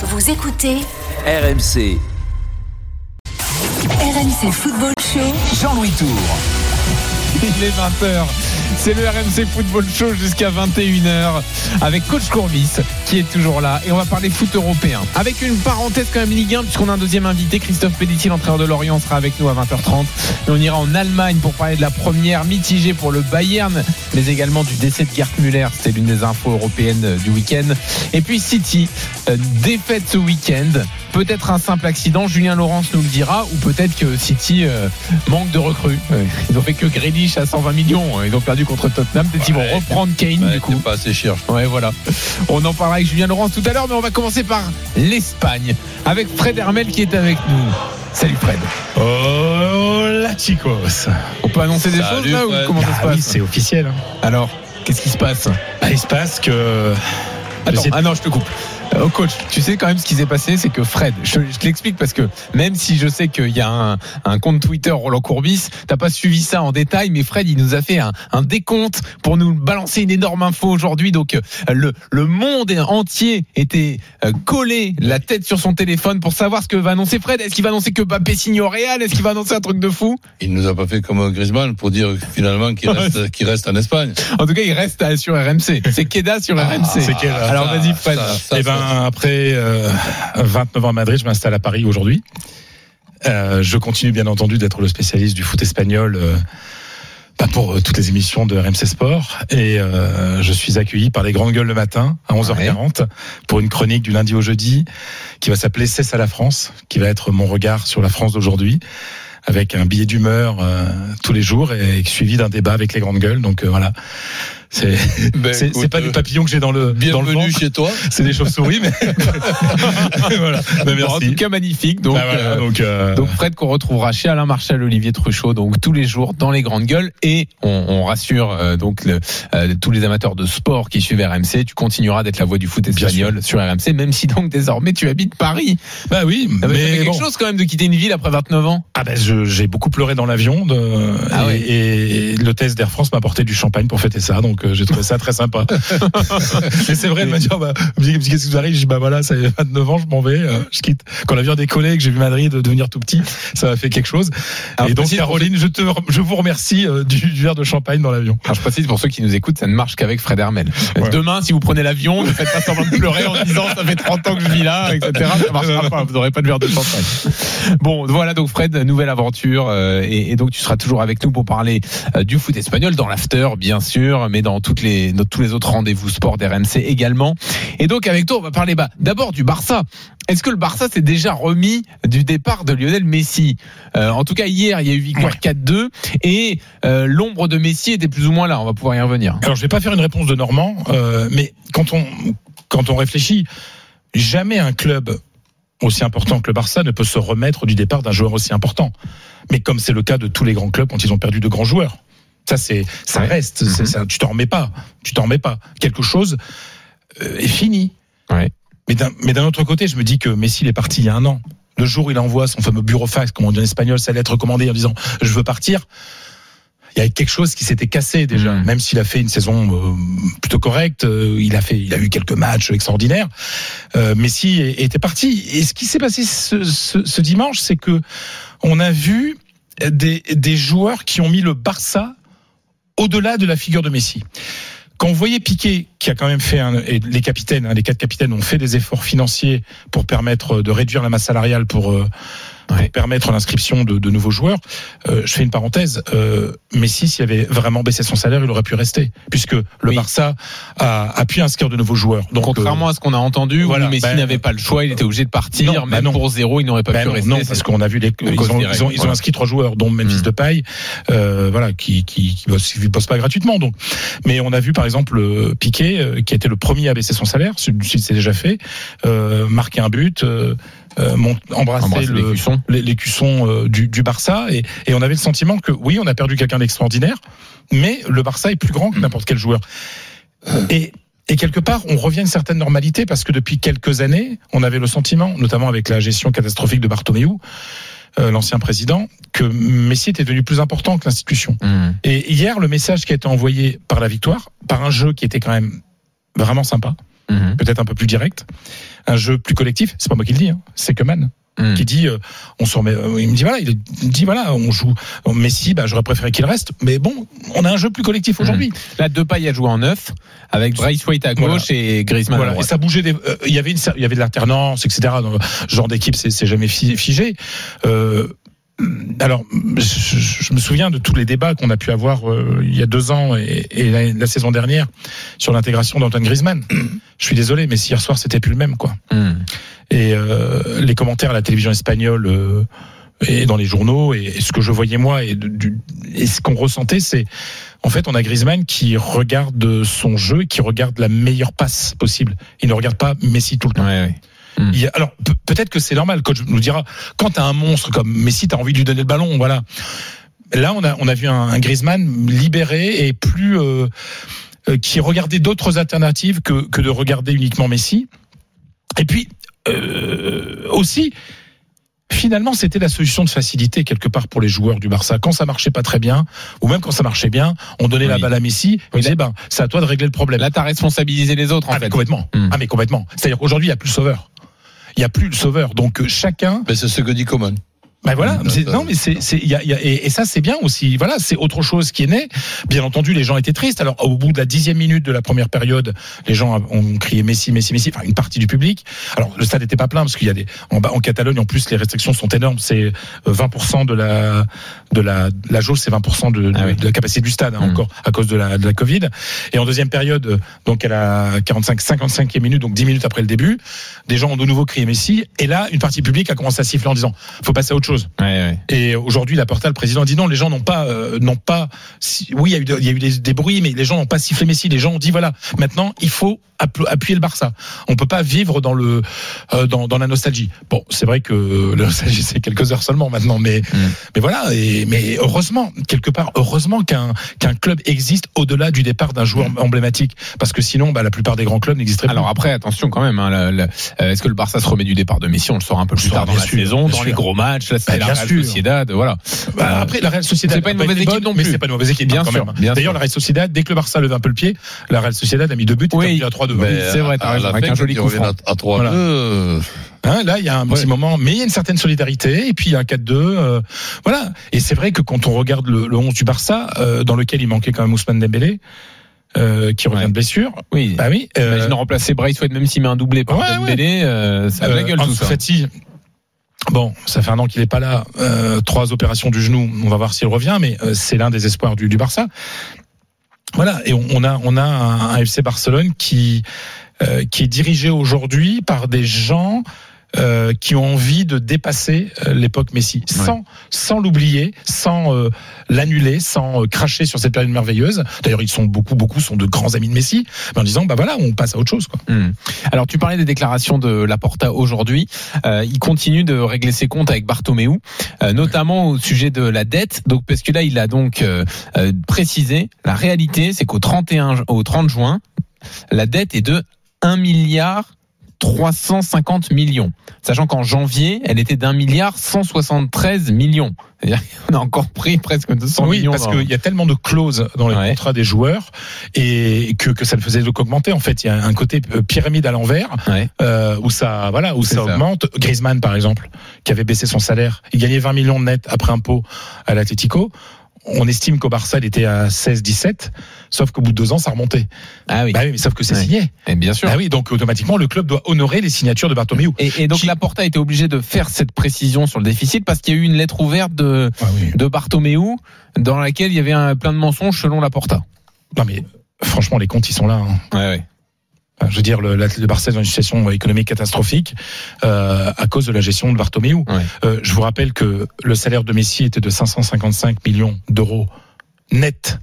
Vous écoutez RMC, RMC Football Show. Jean-Louis Tour. Il est 20h. C'est le RMC Football Show jusqu'à 21h avec Coach Courbis qui est toujours là et on va parler foot européen. Avec une parenthèse quand même Ligue 1 puisqu'on a un deuxième invité, Christophe Pelletier, l'entraîneur de Lorient, sera avec nous à 20h30. Et on ira en Allemagne pour parler de la première mitigée pour le Bayern, mais également du décès de Gerd Müller. C'était l'une des infos européennes du week-end. Et puis City, euh, défaite ce week-end. Peut-être un simple accident, Julien Laurence nous le dira, ou peut-être que City euh, manque de recrues. Ils ont fait que Grealish à 120 millions, ils ont perdu contre Tottenham. Peut-être qu'ils vont reprendre Kane du coup. pas assez cher. Ouais, voilà. On en parlera avec Julien Laurence tout à l'heure, mais on va commencer par l'Espagne avec Fred Hermel qui est avec nous. Salut Fred. Oh la chicos On peut annoncer des Salut, choses là ou comment ça se Ah oui, passe c'est officiel. hein. Alors, qu'est-ce qui se passe? Ah, il se passe que. Attends, ah non, je te coupe. Euh, Oh coach, tu sais quand même ce qui s'est passé, c'est que Fred, je, je te l'explique parce que même si je sais qu'il y a un, un compte Twitter Roland Courbis, t'as pas suivi ça en détail, mais Fred, il nous a fait un, un décompte pour nous balancer une énorme info aujourd'hui. Donc euh, le, le monde entier était euh, collé la tête sur son téléphone pour savoir ce que va annoncer Fred. Est-ce qu'il va annoncer que Mbappé signe au Real? Est-ce qu'il va annoncer un truc de fou? Il nous a pas fait comme Griezmann pour dire finalement qu'il reste, qu'il reste en Espagne. En tout cas, il reste sur RMC. C'est Keda sur RMC. c'est Keda. Alors vas-y Fred. ça, ça, Eh ben, après euh, 29 ans à Madrid, je m'installe à Paris aujourd'hui. Euh, je continue bien entendu d'être le spécialiste du foot espagnol. euh, bah, pour euh, toutes les émissions de RMC Sport et euh, je suis accueilli par les grandes gueules le matin à 11h40 pour une chronique du lundi au jeudi qui va s'appeler C'est ça la France qui va être mon regard sur la France d'aujourd'hui avec un billet d'humeur euh, tous les jours et suivi d'un débat avec les grandes gueules donc euh, voilà c'est Ben, pas des papillons que j'ai dans le dans le Bienvenue chez toi. c'est des chauves-souris mais voilà Mais Bon, en tout cas, magnifique. Donc, voilà, euh, donc, euh, Donc Fred qu'on retrouvera chez Alain Marchal, Olivier Truchot, donc tous les jours dans les grandes gueules et on, on rassure euh, donc le- euh, tous les amateurs de sport qui suivent RMC, tu continueras d'être la voix du foot espagnol sur RMC, même si donc désormais tu habites Paris. bah oui fait mais quelque bon. chose quand même de quitter une ville après 29 ans. Ah ben je- j'ai beaucoup pleuré dans l'avion de- Ah et, ouais. et l'hôtesse d'Air France m'a apporté du champagne pour fêter ça donc euh, j'ai trouvé ça très sympa. et c'est vrai elle m'a dit oh, bah, qu'est-ce qui vous arrive? Je dis bah voilà ça fait 29 ans je m'en vais euh, je quitte. Quand l'avion a décollé et que j'ai vu Madrid devenir tout petit ça m'a fait quelque chose. Alors, et donc précise Caroline je te je vous remercie euh, du, du verre de champagne dans l'avion. Alors je précise pour ceux qui nous écoutent, ça ne marche qu'avec Fred Hermel. Ouais. Demain, si vous prenez l'avion, ne faites pas semblant de pleurer en disant ça fait 30 ans que je vis là, etc. Ça marchera pas, vous n'aurez pas de verre de champagne. Bon, voilà donc Fred, nouvelle aventure, euh, et, et donc tu seras toujours avec nous pour parler euh, du foot espagnol dans l'after, bien sûr, mais dans toutes les, dans tous les autres rendez-vous sport d'RMC également. Et donc avec toi, on va parler bah, d'abord du Barça. Est-ce que le Barça s'est déjà remis du départ de Lionel Messi? Euh, En tout cas, hier, il y a eu victoire 4-2 et euh, l'ombre de Messi était plus ou moins là. On va pouvoir y revenir. Alors je vais pas faire une réponse de Normand euh, mais quand on quand on réfléchit jamais un club aussi important que le Barça ne peut se remettre du départ d'un joueur aussi important. Mais comme c'est le cas de tous les grands clubs quand ils ont perdu de grands joueurs. Ça c'est ça Ouais. reste, ça, tu t'en remets pas, tu t'en remets pas. Quelque chose euh, est fini. Ouais. Mais d'un mais d'un autre côté, je me dis que Messi il est parti il y a un an. Le jour où il envoie son fameux burofax, comme on dit en espagnol, sa lettre recommandée en disant je veux partir. Il y avait quelque chose qui s'était cassé déjà, Mhm. même s'il a fait une saison euh, plutôt correcte. euh, il a fait, il a eu quelques matchs extraordinaires. Euh, Messi était parti. Et ce qui s'est passé ce, ce- ce dimanche, c'est que on a vu des, des joueurs qui ont mis le Barça au-delà de la figure de Messi. Quand on voyait Piqué, qui a quand même fait, un, et les capitaines, hein, les quatre capitaines ont fait des efforts financiers pour permettre de réduire la masse salariale pour, euh, pour Ouais. permettre l'inscription de, de nouveaux joueurs. Euh, je fais une parenthèse. Euh, Messi, s'il avait vraiment baissé son salaire, il aurait pu rester, puisque le Oui. Barça a, a pu inscrire de nouveaux joueurs. Donc, Contrairement euh, à ce qu'on a entendu, voilà, où Messi ben, n'avait pas le choix, il était obligé de partir, non, bah même non. pour zéro, il n'aurait pas Ben pu non, rester. non, parce qu'on a vu les, ils ont, ils ont, ils ont voilà. inscrit trois joueurs, dont Memphis Mm. de paille, euh, voilà, qui qui qui bossent, qui bossent pas gratuitement. Donc, mais on a vu par exemple euh, Piqué, qui a été le premier à baisser son salaire, c'est déjà fait, marquer un but, embrasser, Embrasser le, les cuissons. les, les cuissons euh, du, du Barça, et, et on avait le sentiment que oui, on a perdu quelqu'un d'extraordinaire, mais le Barça est plus grand que n'importe quel joueur. Et et quelque part, on revient à une certaine normalité parce que depuis quelques années, on avait le sentiment, notamment avec la gestion catastrophique de Bartomeu, euh, l'ancien président, que Messi était devenu plus important que l'institution. Mmh. Et hier, le message qui a été envoyé par la victoire, par un jeu qui était quand même vraiment sympa, Mhm. peut-être un peu plus direct, un jeu plus collectif. C'est pas moi qui le dis, hein, c'est Coman Mhm. qui dit, euh, on s'en remet. euh, il me dit voilà, il me dit voilà, on joue Messi, bah j'aurais préféré qu'il reste, mais bon, on a un jeu plus collectif aujourd'hui. Là, Depay a joué en neuf avec Braithwaite à Voilà. gauche et Griezmann à Voilà, et droite. ça bougeait. euh, Il y avait une, il y avait de l'alternance, etc. Dans le genre d'équipe, c'est jamais fi- figé. Alors, je, me souviens de tous les débats qu'on a pu avoir euh, il y a deux ans et, et la, la saison dernière sur l'intégration d'Antoine Griezmann. Je suis désolé, mais si hier soir c'était plus le même, quoi. Mhm. Et euh, les commentaires à la télévision espagnole euh, et dans les journaux et, et ce que je voyais moi et, du, et ce qu'on ressentait, c'est en fait on a Griezmann qui regarde son jeu, qui regarde la meilleure passe possible. Il ne regarde pas Messi tout le temps. Ouais, ouais. Il y a- alors pe- peut-être que c'est normal. Coach nous dira quand t'as un monstre comme Messi, t'as envie de lui donner le ballon, voilà. Là, on a on a vu un, un Griezmann libéré et plus euh, euh, qui regardait d'autres alternatives que que de regarder uniquement Messi. Et puis euh, aussi. Finalement, c'était la solution de facilité quelque part pour les joueurs du Barça. Quand ça marchait pas très bien, ou même quand ça marchait bien, on donnait la balle à Messi. On Oui, disait, ben, c'est à toi de régler le problème. Là, t'as responsabilisé les autres, en ah, mais fait. complètement. Hmm. Ah, mais complètement. C'est-à-dire qu'aujourd'hui, il n'y a plus le sauveur. Il n'y a plus le sauveur. Donc, euh, chacun. Mais c'est ce que dit Coman. Ben voilà. Euh, non, mais c'est, y a, y a- et, et ça, c'est bien aussi. Voilà, c'est autre chose qui est né. Bien entendu, les gens étaient tristes. Alors, au bout de la dixième minute de la première période, les gens ont crié Messi, Messi, Messi. Enfin, une partie du public. Alors, le stade n'était pas plein parce qu'il y a des, en, Catalogne, en plus, les restrictions sont énormes. C'est euh, 20% de la, de la, la jauge, c'est 20% de, de, Ah oui. de la capacité du stade, hein, Hmm. encore, à cause de la, de la Covid. Et en deuxième période, euh, donc à la 45, 55e minute, donc 10 minutes après le début, des gens ont de nouveau crié Messi. Et là, une partie publique a commencé à siffler en disant, faut passer à autre chose. Ouais, ouais. Et aujourd'hui, la Porta, le président, dit non, les gens n'ont pas, euh, n'ont pas. si- oui, il y a eu, de- il y a eu des, des bruits, mais les gens n'ont pas sifflé Messi. Les gens ont dit voilà, maintenant il faut appuyer le Barça. On peut pas vivre dans le, euh, dans, dans la nostalgie. Bon, c'est vrai que la nostalgie c'est quelques heures seulement maintenant, mais, Mm. mais voilà. Et, mais heureusement, quelque part, heureusement qu'un qu'un club existe au-delà du départ d'un joueur emblématique, parce que sinon, bah, la plupart des grands clubs n'existeraient Alors plus. après, attention quand même. hein, euh, Est-ce que le Barça se remet du départ de Messi? On le saura un peu plus tard dans la sûr, saison, dans les gros matchs. Bah, la bien Real sûr. Sociedad, voilà. Bah, Euh, après, la Real Sociedad c'est pas une a mauvaise équipe bonne, non mais plus. c'est pas une mauvaise équipe Bien hein, quand sûr, même. bien D'ailleurs, la Real Sociedad, dès que le Barça levait un peu le pied, la Real Sociedad a mis deux buts et Oui. terminé à 3-2. Mais Oui, c'est vrai, avec un joli coup franc. à, à 3 Voilà. 2 euh, Hein, là, il y a un petit Ouais. moment, mais il y a une certaine solidarité, et puis il y a un 4-2. euh, voilà. Et c'est vrai que quand on regarde le, le 11 du Barça, euh, dans lequel il manquait quand même Ousmane Dembélé, euh, qui revient Ouais. de blessure, Oui. bah oui. euh, Imagine remplacer Braithwaite même s'il met un doublé par Ouais, Dembélé, euh, ça a de la gueule tout ça. Fati, bon, ça fait un an qu'il est pas là. Euh, trois opérations du genou. On va voir s'il revient, mais euh, c'est l'un des espoirs du, du Barça. Voilà, et on, on a on a un, un FC Barcelone qui euh, qui est dirigé aujourd'hui par des gens. Euh, qui ont envie de dépasser euh, l'époque Messi, sans sans l'oublier, sans euh, l'annuler, sans euh, cracher sur cette période merveilleuse. D'ailleurs, ils sont beaucoup beaucoup sont de grands amis de Messi, mais en disant bah voilà, on passe à autre chose quoi. Hmm. Alors tu parlais des déclarations de Laporta aujourd'hui. Euh, il continue de régler ses comptes avec Bartomeu, euh, notamment au sujet de la dette. Donc parce que là il a donc euh, euh, précisé la réalité, c'est qu'au 31 ju- au 30 juin, la dette est de 1 milliard 350 millions. Sachant qu'en janvier, elle était d'un milliard 173 millions. C'est-à-dire qu'on a encore pris presque 200 oui, millions. parce dans- qu'il y a tellement de clauses dans les Ouais. contrats des joueurs et que, que ça ne faisait qu'augmenter. En fait, il y a un côté euh, pyramide à l'envers Ouais. euh, où ça, voilà, où ça. augmente. Griezmann, par exemple, qui avait baissé son salaire, il gagnait 20 millions de net après impôt à l'Atlético. On estime qu'au Barça, il était à 16-17, sauf qu'au bout de deux ans, ça remontait. Ah oui, Bah oui, mais sauf que c'est signé. Et bien sûr. Bah oui, donc automatiquement, le club doit honorer les signatures de Bartomeu. Et, et donc Qui- Laporta a été obligé de faire cette précision sur le déficit parce qu'il y a eu une lettre ouverte de, Ah oui. de Bartomeu dans laquelle il y avait un, plein de mensonges selon Laporta. Non mais franchement, les comptes, ils sont là. hein. Ouais, ouais. Enfin, je veux dire, le, le Barça est dans une situation économique catastrophique euh, à cause de la gestion de Bartomeu. Ouais. Euh, je vous rappelle que le salaire de Messi était de 555 millions d'euros net.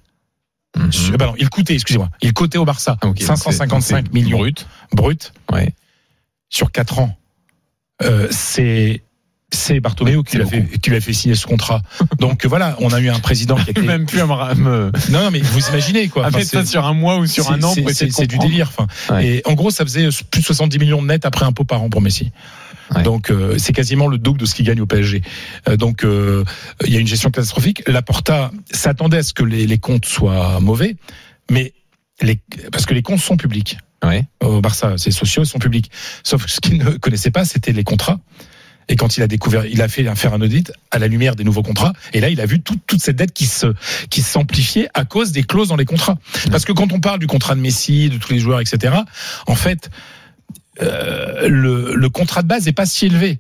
Mhm. Non, il coûtait, excusez-moi, il coûtait au Barça Ah, ok, donc 555 c'est- donc c'est millions brut. brut Ouais. sur 4 ans. Euh, c'est c'est Bartomeu qui c'est lui a fait qui lui a fait signer ce contrat. Donc euh, voilà, on a eu un président qui a été Même plus à me, me- non, non mais vous imaginez quoi. à Enfin, ça sur un mois ou sur un an c'est- du délire. Enfin, Ouais. Et en gros, ça faisait plus de 70 millions de net après impôt par an pour Messi. Ouais. Donc euh, c'est quasiment le double de ce qu'il gagne au PSG. Euh, donc euh, il y a une gestion catastrophique. Laporta s'attendait à ce que les, les comptes soient mauvais, mais les, parce que les comptes sont publics. Ouais. au Barça. Ses sociaux et son public. Sauf que ce qu'il ne connaissait pas, c'était les contrats. Et quand il a découvert, il a fait faire un audit à la lumière des nouveaux contrats. Et là, il a vu tout- toute cette dette qui se qui s'amplifiait à cause des clauses dans les contrats. Parce que quand on parle du contrat de Messi, de tous les joueurs, etc. En fait, euh, le, le contrat de base n'est pas si élevé.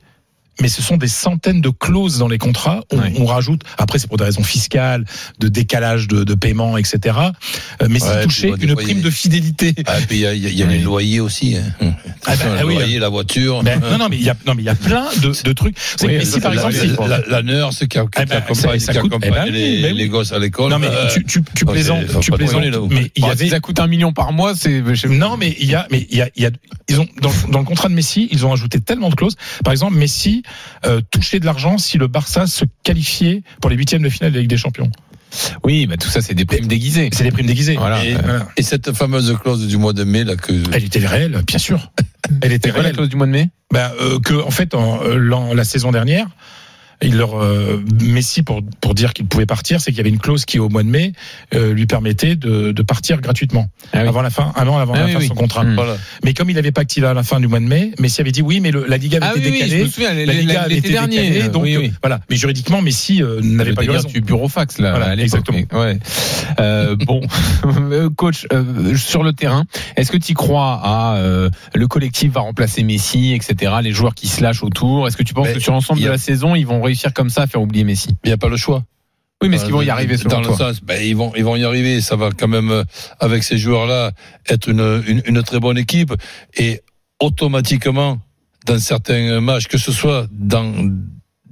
Mais ce sont des centaines de clauses dans les contrats. On, Ouais. on rajoute. Après, c'est pour des raisons fiscales, de décalage de, de paiement, etc. Euh, mais Ouais, c'est des une prime de fidélité. Ah, puis il y a, il y a- il y a Oui. les loyers aussi. hein. Ah bah, le ah oui, loyer, la voiture. Ben, non, non, mais il y a, non, mais il y a plein de, de trucs. C'est Oui, ça, par la- exemple, la- si- la, la, la nurse qui, qui, Eh ben, accompagne, ça- ça qui coûte- accompagne eh ben oui, les, ben oui. les gosses à l'école. non, mais euh, tu, tu, tu plaisantes, tu plaisantes. Mais il y avait, si ça coûte un million par mois, c'est. Non, mais il y a, mais il y a, il y a, ils ont dans, dans le contrat de Messi, ils ont ajouté tellement de clauses. Par exemple, Messi euh, touchait de l'argent si le Barça se qualifiait pour les huitièmes de finale de la Ligue des Champions. Oui, bah tout ça, c'est des primes déguisées. C'est des primes déguisées. Voilà. Et, Euh, voilà. Et cette fameuse clause du mois de mai, là, que. Elle était réelle, bien sûr. Elle était quoi la réelle. clause du mois de mai? Bah, euh, que en fait, en, euh, la saison dernière. Il leur euh, Messi pour pour dire qu'il pouvait partir, c'est qu'il y avait une clause qui au mois de mai euh, lui permettait de, de partir gratuitement Ah oui. avant la fin, un an avant Ah la oui, fin oui. de son contrat. Mm. Voilà. Mais comme il n'avait pas activé à la fin du mois de mai, Messi avait dit oui, mais le- la Liga avait Ah été oui, oui, je décalée. me souviens, la Liga avait été dernier. décalée, donc oui, oui. euh, voilà. Mais juridiquement, Messi euh, n'avait Le pas eu raison. du bureaufax là Voilà, exactement. Ouais. Euh, bon, Euh, coach, euh, sur le terrain, est-ce que tu crois à euh, le collectif va remplacer Messi, etc. Les joueurs qui se lâchent autour? Est-ce que tu penses Mais que sur l'ensemble de la saison, ils vont réussir comme ça à faire oublier Messi Il n'y a pas le choix. Oui, mais est-ce qu'ils vont y Euh, arriver selon Dans le toi sens, ben, ils vont, ils vont y arriver. Ça va quand même, euh, avec ces joueurs-là, être une, une, une très bonne équipe. Et automatiquement, dans certains matchs, que ce soit dans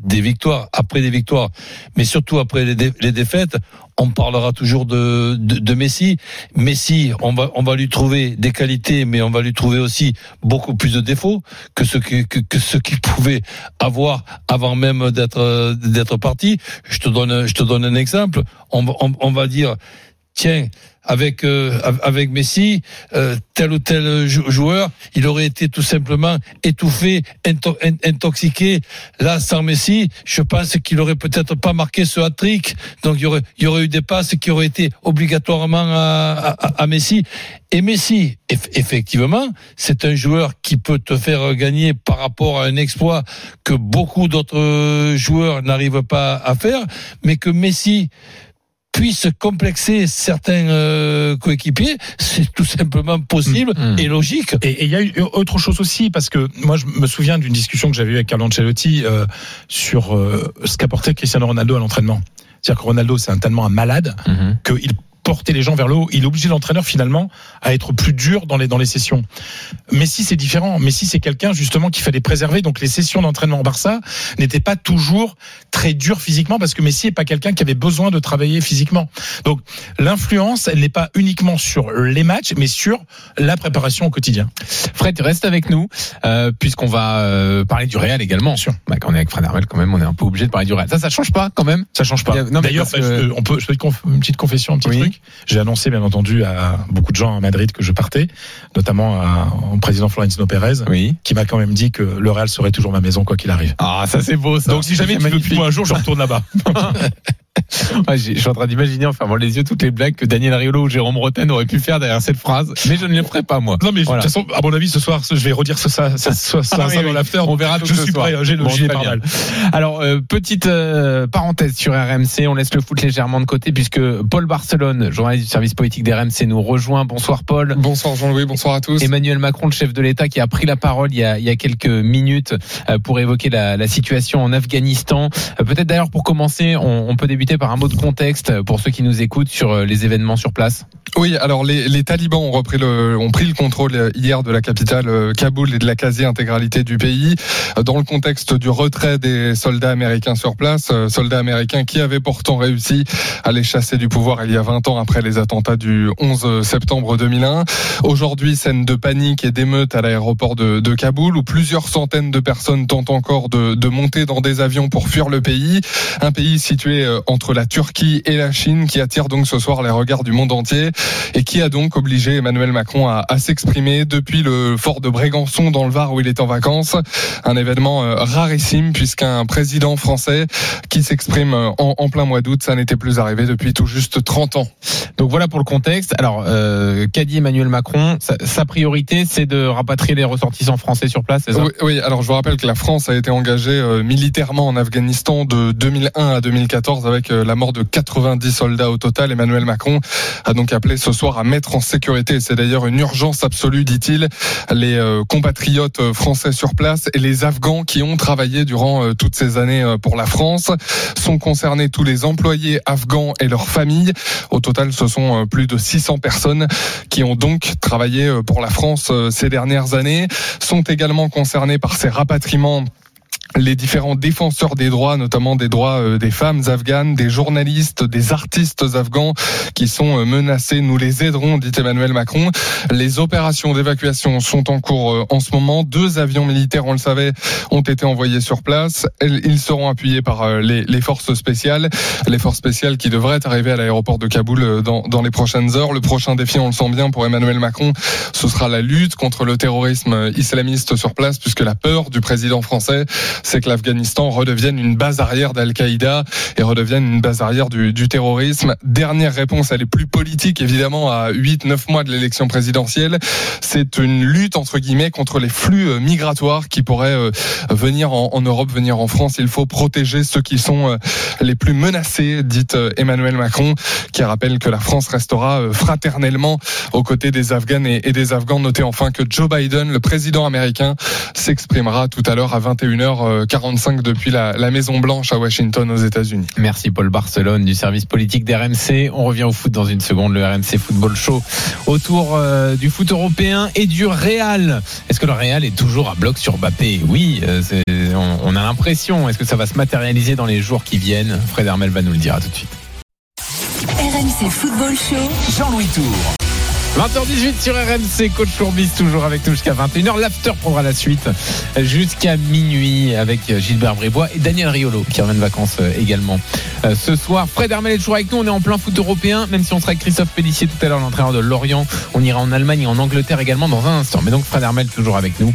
des victoires, après des victoires, mais surtout après les, dé- les défaites, on parlera toujours de, de, de Messi. Messi, on va, on va lui trouver des qualités, mais on va lui trouver aussi beaucoup plus de défauts que ce que, que, que ce qu'il pouvait avoir avant même d'être d'être parti. Je te donne, je te donne un exemple. On, on, on va dire, tiens, avec euh, avec Messi, euh, tel ou tel jou- joueur, il aurait été tout simplement étouffé, into- in- intoxiqué. Là, sans Messi, je pense qu'il aurait peut-être pas marqué ce hat-trick. Donc, il y aurait, y aurait eu des passes qui auraient été obligatoirement à, à, Messi. Et Messi, eff- effectivement, c'est un joueur qui peut te faire gagner par rapport à un exploit que beaucoup d'autres joueurs n'arrivent pas à faire, mais que Messi puisse complexer certains euh, coéquipiers, c'est tout simplement possible Mm, mm. et logique. Et il y a eu autre chose aussi, parce que moi je me souviens d'une discussion que j'avais eue avec Carlo Ancelotti euh, sur euh, ce qu'apportait Cristiano Ronaldo à l'entraînement. C'est-à-dire que Ronaldo, c'est un tellement un malade Mhm. qu'il portait les gens vers le haut. Il obligeait l'entraîneur finalement à être plus dur dans les dans les sessions. Messi c'est différent. Messi c'est quelqu'un justement qu'il fallait préserver. Donc les sessions d'entraînement au Barça n'étaient pas toujours très dures physiquement parce que Messi est pas quelqu'un qui avait besoin de travailler physiquement. Donc l'influence elle n'est pas uniquement sur les matchs mais sur la préparation au quotidien. Fred, reste avec nous, euh, puisqu'on va euh, parler du Real également. Bien sûr. Bah, quand on est avec Fred Armel, quand même, on est un peu obligé de parler du Real. Ça, ça change pas quand même Ça change pas. D'ailleurs, que- je- on peut, je peux te conf- une petite confession, un petit Oui. truc. J'ai annoncé, bien entendu, à beaucoup de gens à Madrid que je partais, notamment à, au président Florentino Pérez, Oui. qui m'a quand même dit que le Real serait toujours ma maison, quoi qu'il arrive. Ah, ça c'est beau ça. Donc, si jamais tu veux plus un jour, je retourne là-bas. Ouais, je suis en train d'imaginer en fermant les yeux toutes les blagues que Daniel Riolo ou Jérôme Roten auraient pu faire derrière cette phrase, mais je ne les ferai pas moi. Non, mais Voilà. de toute façon, à mon avis, ce soir, je vais redire ça, ça, ça, ça, ça, Ah oui, ça dans oui. l'after. On verra Je suis soir. prêt, j'ai le Bon, gilet mal. Alors, euh, petite euh, parenthèse sur RMC, on laisse le foot légèrement de côté puisque Paul Barcelone, journaliste du service politique d'RMC, nous rejoint. Bonsoir Paul. Bonsoir Jean-Louis, bonsoir à tous. Emmanuel Macron, le chef de l'État, qui a pris la parole il y a, il y a quelques minutes euh, pour évoquer la, la situation en Afghanistan. Peut-être d'ailleurs pour commencer, on, on peut débuter par un mot de contexte pour ceux qui nous écoutent sur euh, les événements sur place. Oui, alors les, talibans ont repris le, ont pris le contrôle euh, hier de la capitale euh, Kaboul et de la quasi-intégralité du pays dans le contexte du retrait des soldats américains sur place, soldats américains qui avaient pourtant réussi à les chasser du pouvoir il y a 20 ans après les attentats du 11 septembre 2001. Aujourd'hui, scène de panique et d'émeute à l'aéroport de, Kaboul où plusieurs centaines de personnes tentent encore de, de monter dans des avions pour fuir le pays, un pays situé en entre la Turquie et la Chine qui attire donc ce soir les regards du monde entier et qui a donc obligé Emmanuel Macron à, à s'exprimer depuis le fort de Brégançon dans le Var où il est en vacances. Un événement euh, rarissime puisqu'un président français qui s'exprime euh, en, en plein mois d'août, ça n'était plus arrivé depuis tout juste 30 ans. Donc voilà pour le contexte. Alors, euh, qu'a dit Emmanuel Macron? Sa, sa priorité, c'est de rapatrier les ressortissants français sur place, c'est ça? Oui, oui, alors je vous rappelle que la France a été engagée euh, militairement en Afghanistan de 2001 à 2014 avec euh, la mort de 90 soldats au total. Emmanuel Macron a donc appelé ce soir à mettre en sécurité. C'est d'ailleurs une urgence absolue, dit-il, les euh, compatriotes euh, français sur place et les Afghans qui ont travaillé durant toutes ces années pour la France. Sont concernés tous les employés afghans et leurs familles. Au total, ce sont plus de 600 personnes qui ont donc travaillé pour la France ces dernières années. Sont également concernés par ces rapatriements les différents défenseurs des droits, notamment des droits euh, des femmes afghanes, des journalistes, des artistes afghans qui sont euh, menacés. Nous les aiderons, dit Emmanuel Macron. Les opérations d'évacuation sont en cours euh, en ce moment. Deux avions militaires, on le savait, ont été envoyés sur place. Ils seront appuyés par les, forces spéciales, les forces spéciales qui devraient arriver à l'aéroport de Kaboul dans, dans les prochaines heures. Le prochain défi, on le sent bien pour Emmanuel Macron, ce sera la lutte contre le terrorisme islamiste sur place, puisque la peur du président français, c'est que l'Afghanistan redevienne une base arrière d'Al-Qaïda et redevienne une base arrière du, terrorisme. Dernière réponse, elle est plus politique, évidemment, à 8-9 mois de l'élection présidentielle. C'est une lutte, entre guillemets, contre les flux euh, migratoires qui pourraient euh, venir en, Europe, venir en France. Il faut protéger ceux qui sont euh, les plus menacés, dit Emmanuel Macron, qui rappelle que la France restera fraternellement aux côtés des Afghans et, et des Afghans. Notez enfin que Joe Biden, le président américain, s'exprimera tout à l'heure à 21h45 depuis la, la Maison Blanche à Washington aux États-Unis. Merci Paul Barcelone du service politique d'RMC. On revient au foot dans une seconde, le RMC Football Show autour euh, du foot européen et du Real. Est-ce que le Real est toujours à bloc sur Mbappé? Oui, euh, on, on a l'impression. Est-ce que ça va se matérialiser dans les jours qui viennent? Fred Hermel va nous le dire à tout de suite. RMC Football Show. Jean-Louis Tour. 20h18 sur RMC, coach Courbis toujours avec nous jusqu'à 21h. L'after prendra la suite jusqu'à minuit avec Gilbert Brébois et Daniel Riolo qui revient de vacances euh, également. Euh, Ce soir, Fred Hermel est toujours avec nous. On est en plein foot européen, même si on sera avec Christophe Pellissier tout à l'heure, l'entraîneur de Lorient. On ira en Allemagne et en Angleterre également dans un instant. Mais donc Fred Hermel toujours avec nous.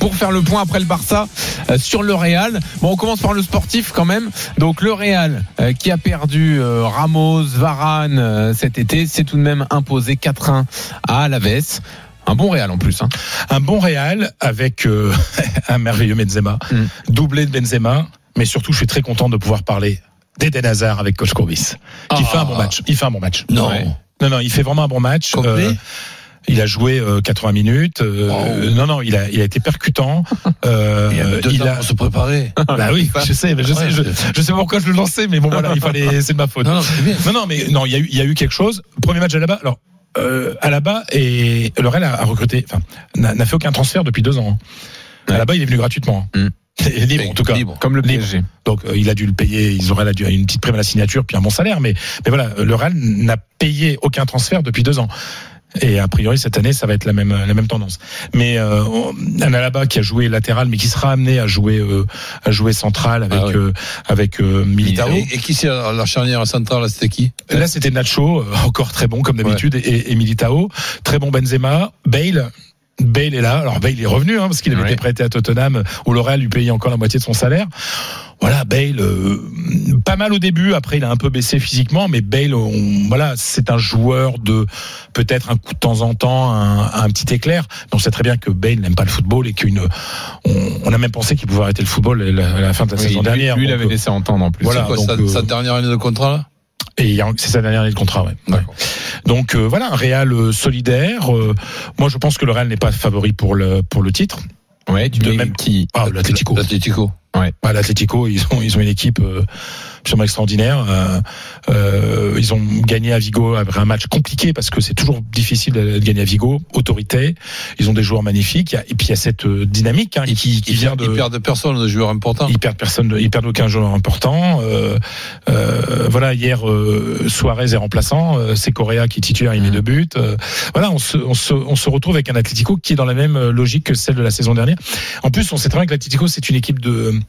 Pour faire le point après le Barça euh, sur le Real. Bon, on commence par le sportif quand même. Donc le Real euh, qui a perdu euh, Ramos, Varane euh, cet été, s'est tout de même imposé 4-1 à Alaves. Un bon Real en plus. Hein. Un bon Real avec euh, un merveilleux Benzema, Mm. doublé de Benzema, mais surtout je suis très content de pouvoir parler d'Eden Hazard avec coach Courbis, qui Ah. fait un bon match. Il fait un bon match. Non. Ouais. Non, non, il fait vraiment un bon match. Complet Euh, il a joué euh, 80 minutes. euh, Wow. Non, non, il a, il a été percutant. Euh, Il il a. pour se préparer. Bah oui, je sais, mais je sais, Ouais, je, je sais pourquoi je le lançais, mais bon voilà, il fallait, c'est de ma faute. Non, non. Non, non, mais non, il y a eu, il y a eu quelque chose. Premier match à la bas. Alors, euh, à la bas et le Real a, a recruté, enfin, n'a fait aucun transfert depuis deux ans. hein. À la bas, il est venu gratuitement. Mm. Et Libre, en tout cas. Libre. Comme le. PSG. Donc, euh, il a dû le payer. Ils auraient dû une petite prime à la signature, puis un bon salaire. Mais, mais voilà, le Real n'a payé aucun transfert depuis deux ans. Et a priori cette année ça va être la même la même tendance. Mais euh, on- un Alaba qui a joué latéral mais qui sera amené à jouer euh, à jouer central avec Ah ouais. euh, avec euh, Militao. Et, et qui c'est à la charnière centrale C'était qui? Là, c'était Nacho, euh, encore très bon comme d'habitude, et, et Militao, très bon Benzema, Bale. Bale est là. Alors Bale est revenu hein, parce qu'il avait Ouais. été prêté à Tottenham où L'Oréal lui payait encore la moitié de son salaire. Voilà, Bale, euh, pas mal au début. Après, il a un peu baissé physiquement, mais Bale, on- voilà, c'est un joueur de peut-être un coup de temps en temps, un, un petit éclair. Mais on sait très bien que Bale n'aime pas le football et qu'une, on, on a même pensé qu'il pouvait arrêter le football à la, à la fin de la Oui, saison lui, dernière. lui, il avait euh, laissé entendre en plus. Voilà. Quoi, donc, sa, euh, sa dernière année de contrat là? Et c'est sa dernière année de contrat, ouais. Ouais. Donc euh, voilà, un Real euh, solidaire. Euh, moi, je pense que le Real n'est pas favori pour le pour le titre. Ouais, tu de même- qui Ah, l'Atlético. L'Atlético. Bah, L'Atlético, ils ont ils ont une équipe absolument extraordinaire. Euh, euh, ils ont gagné à Vigo après un match compliqué parce que c'est toujours difficile de, de gagner à Vigo. Autorité. Ils ont des joueurs magnifiques. Et puis il y a cette euh, dynamique hein, qui, qui vient de ils perdent personne de joueurs importants. ils perdent personne, ils perdent aucun joueur important. Euh, euh, voilà, hier euh, Suarez est remplaçant, c'est Correa qui est titulaire, il met deux buts. Euh, voilà, on se, on, se, on se retrouve avec un Atlético qui est dans la même logique que celle de la saison dernière. En plus, on sait très bien que l'Atlético c'est une équipe de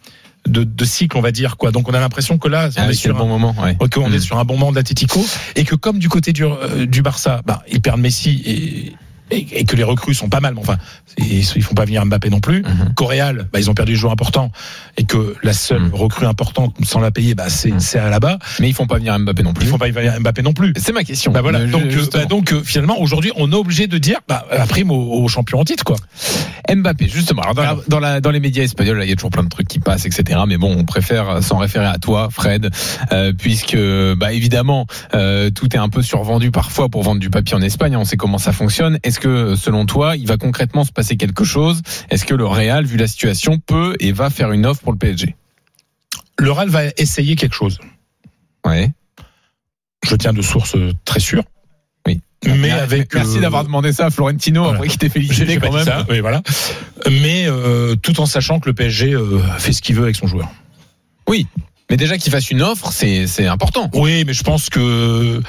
de, de cycle, on va dire quoi. Donc on a l'impression que là, on Ah est oui, c'est sur un- bon moment. Ouais. On Mm. est sur un bon moment de l'Atletico et que comme du côté du, euh, du Barça, bah, ils perdent Messi et, et, et que les recrues sont pas mal, mais enfin, ils, ils font pas venir Mbappé non plus. Mhm. Qu'au Real, bah, ils ont perdu des joueurs importants et que la seule Mm. recrue importante sans la payer, bah, c'est Mm. à là-bas. Mais ils font pas venir Mbappé non plus. Ils font pas venir Mbappé non plus. C'est ma question. Bah voilà. Donc, euh, bah, donc euh, finalement, aujourd'hui, on est obligé de dire, bah, la prime au, au champion en titre, quoi. Mbappé, justement. Alors dans, la- dans, la- dans les médias espagnols, il y a toujours plein de trucs qui passent, etc. Mais bon, on préfère s'en référer à toi, Fred, euh, puisque, bah, évidemment, euh, tout est un peu survendu parfois pour vendre du papier en Espagne. On sait comment ça fonctionne. Est-ce que, selon toi, il va concrètement se passer quelque chose? Est-ce que le Real, vu la situation, peut et va faire une offre pour le PSG Le Real va essayer quelque chose. Ouais. Je tiens de sources euh, très sûres. Oui. Mais Mer- avec. Merci euh, d'avoir demandé ça à Florentino voilà. après qu'il t'ait félicité quand même. ça, oui, voilà. Mais euh, tout en sachant que le PSG euh, fait ce qu'il veut avec son joueur. Mais déjà qu'il fasse une offre, c'est c'est important. Oui, mais je pense que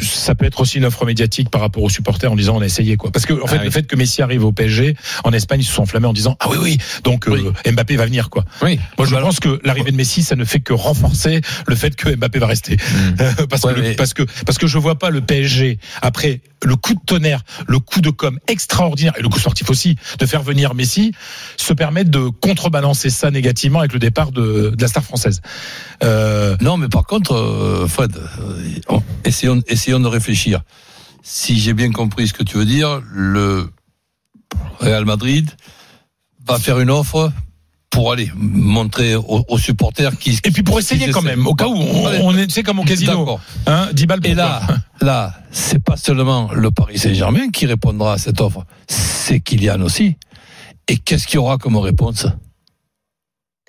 ça peut être aussi une offre médiatique par rapport aux supporters en disant on a essayé quoi. Parce que en fait Ah oui. le fait que Messi arrive au PSG en Espagne ils se sont enflammés en disant ah oui oui donc euh, Mbappé va venir quoi. Oui. Moi je Bah, pense que l'arrivée de Messi ça ne fait que renforcer le fait que Mbappé va rester Mm. parce Ouais, que mais- parce que parce que je vois pas le PSG après le coup de tonnerre, le coup de com extraordinaire et le coup sportif aussi de faire venir Messi se permettre de contrebalancer ça négativement avec le départ de, de la star française. Euh, Non, mais par contre, euh, Fred, euh, on- essayons, essayons de réfléchir. Si j'ai bien compris ce que tu veux dire, le Real Madrid va faire une offre pour aller montrer aux, aux supporters qui. Et puis pour essayer quand même, au cas où on, Allez. on est, c'est comme au casino, hein, 10 balles. Et là, là, c'est pas seulement le Paris Saint-Germain qui répondra à cette offre, c'est Kylian aussi. Et qu'est-ce qu'il y aura comme réponse?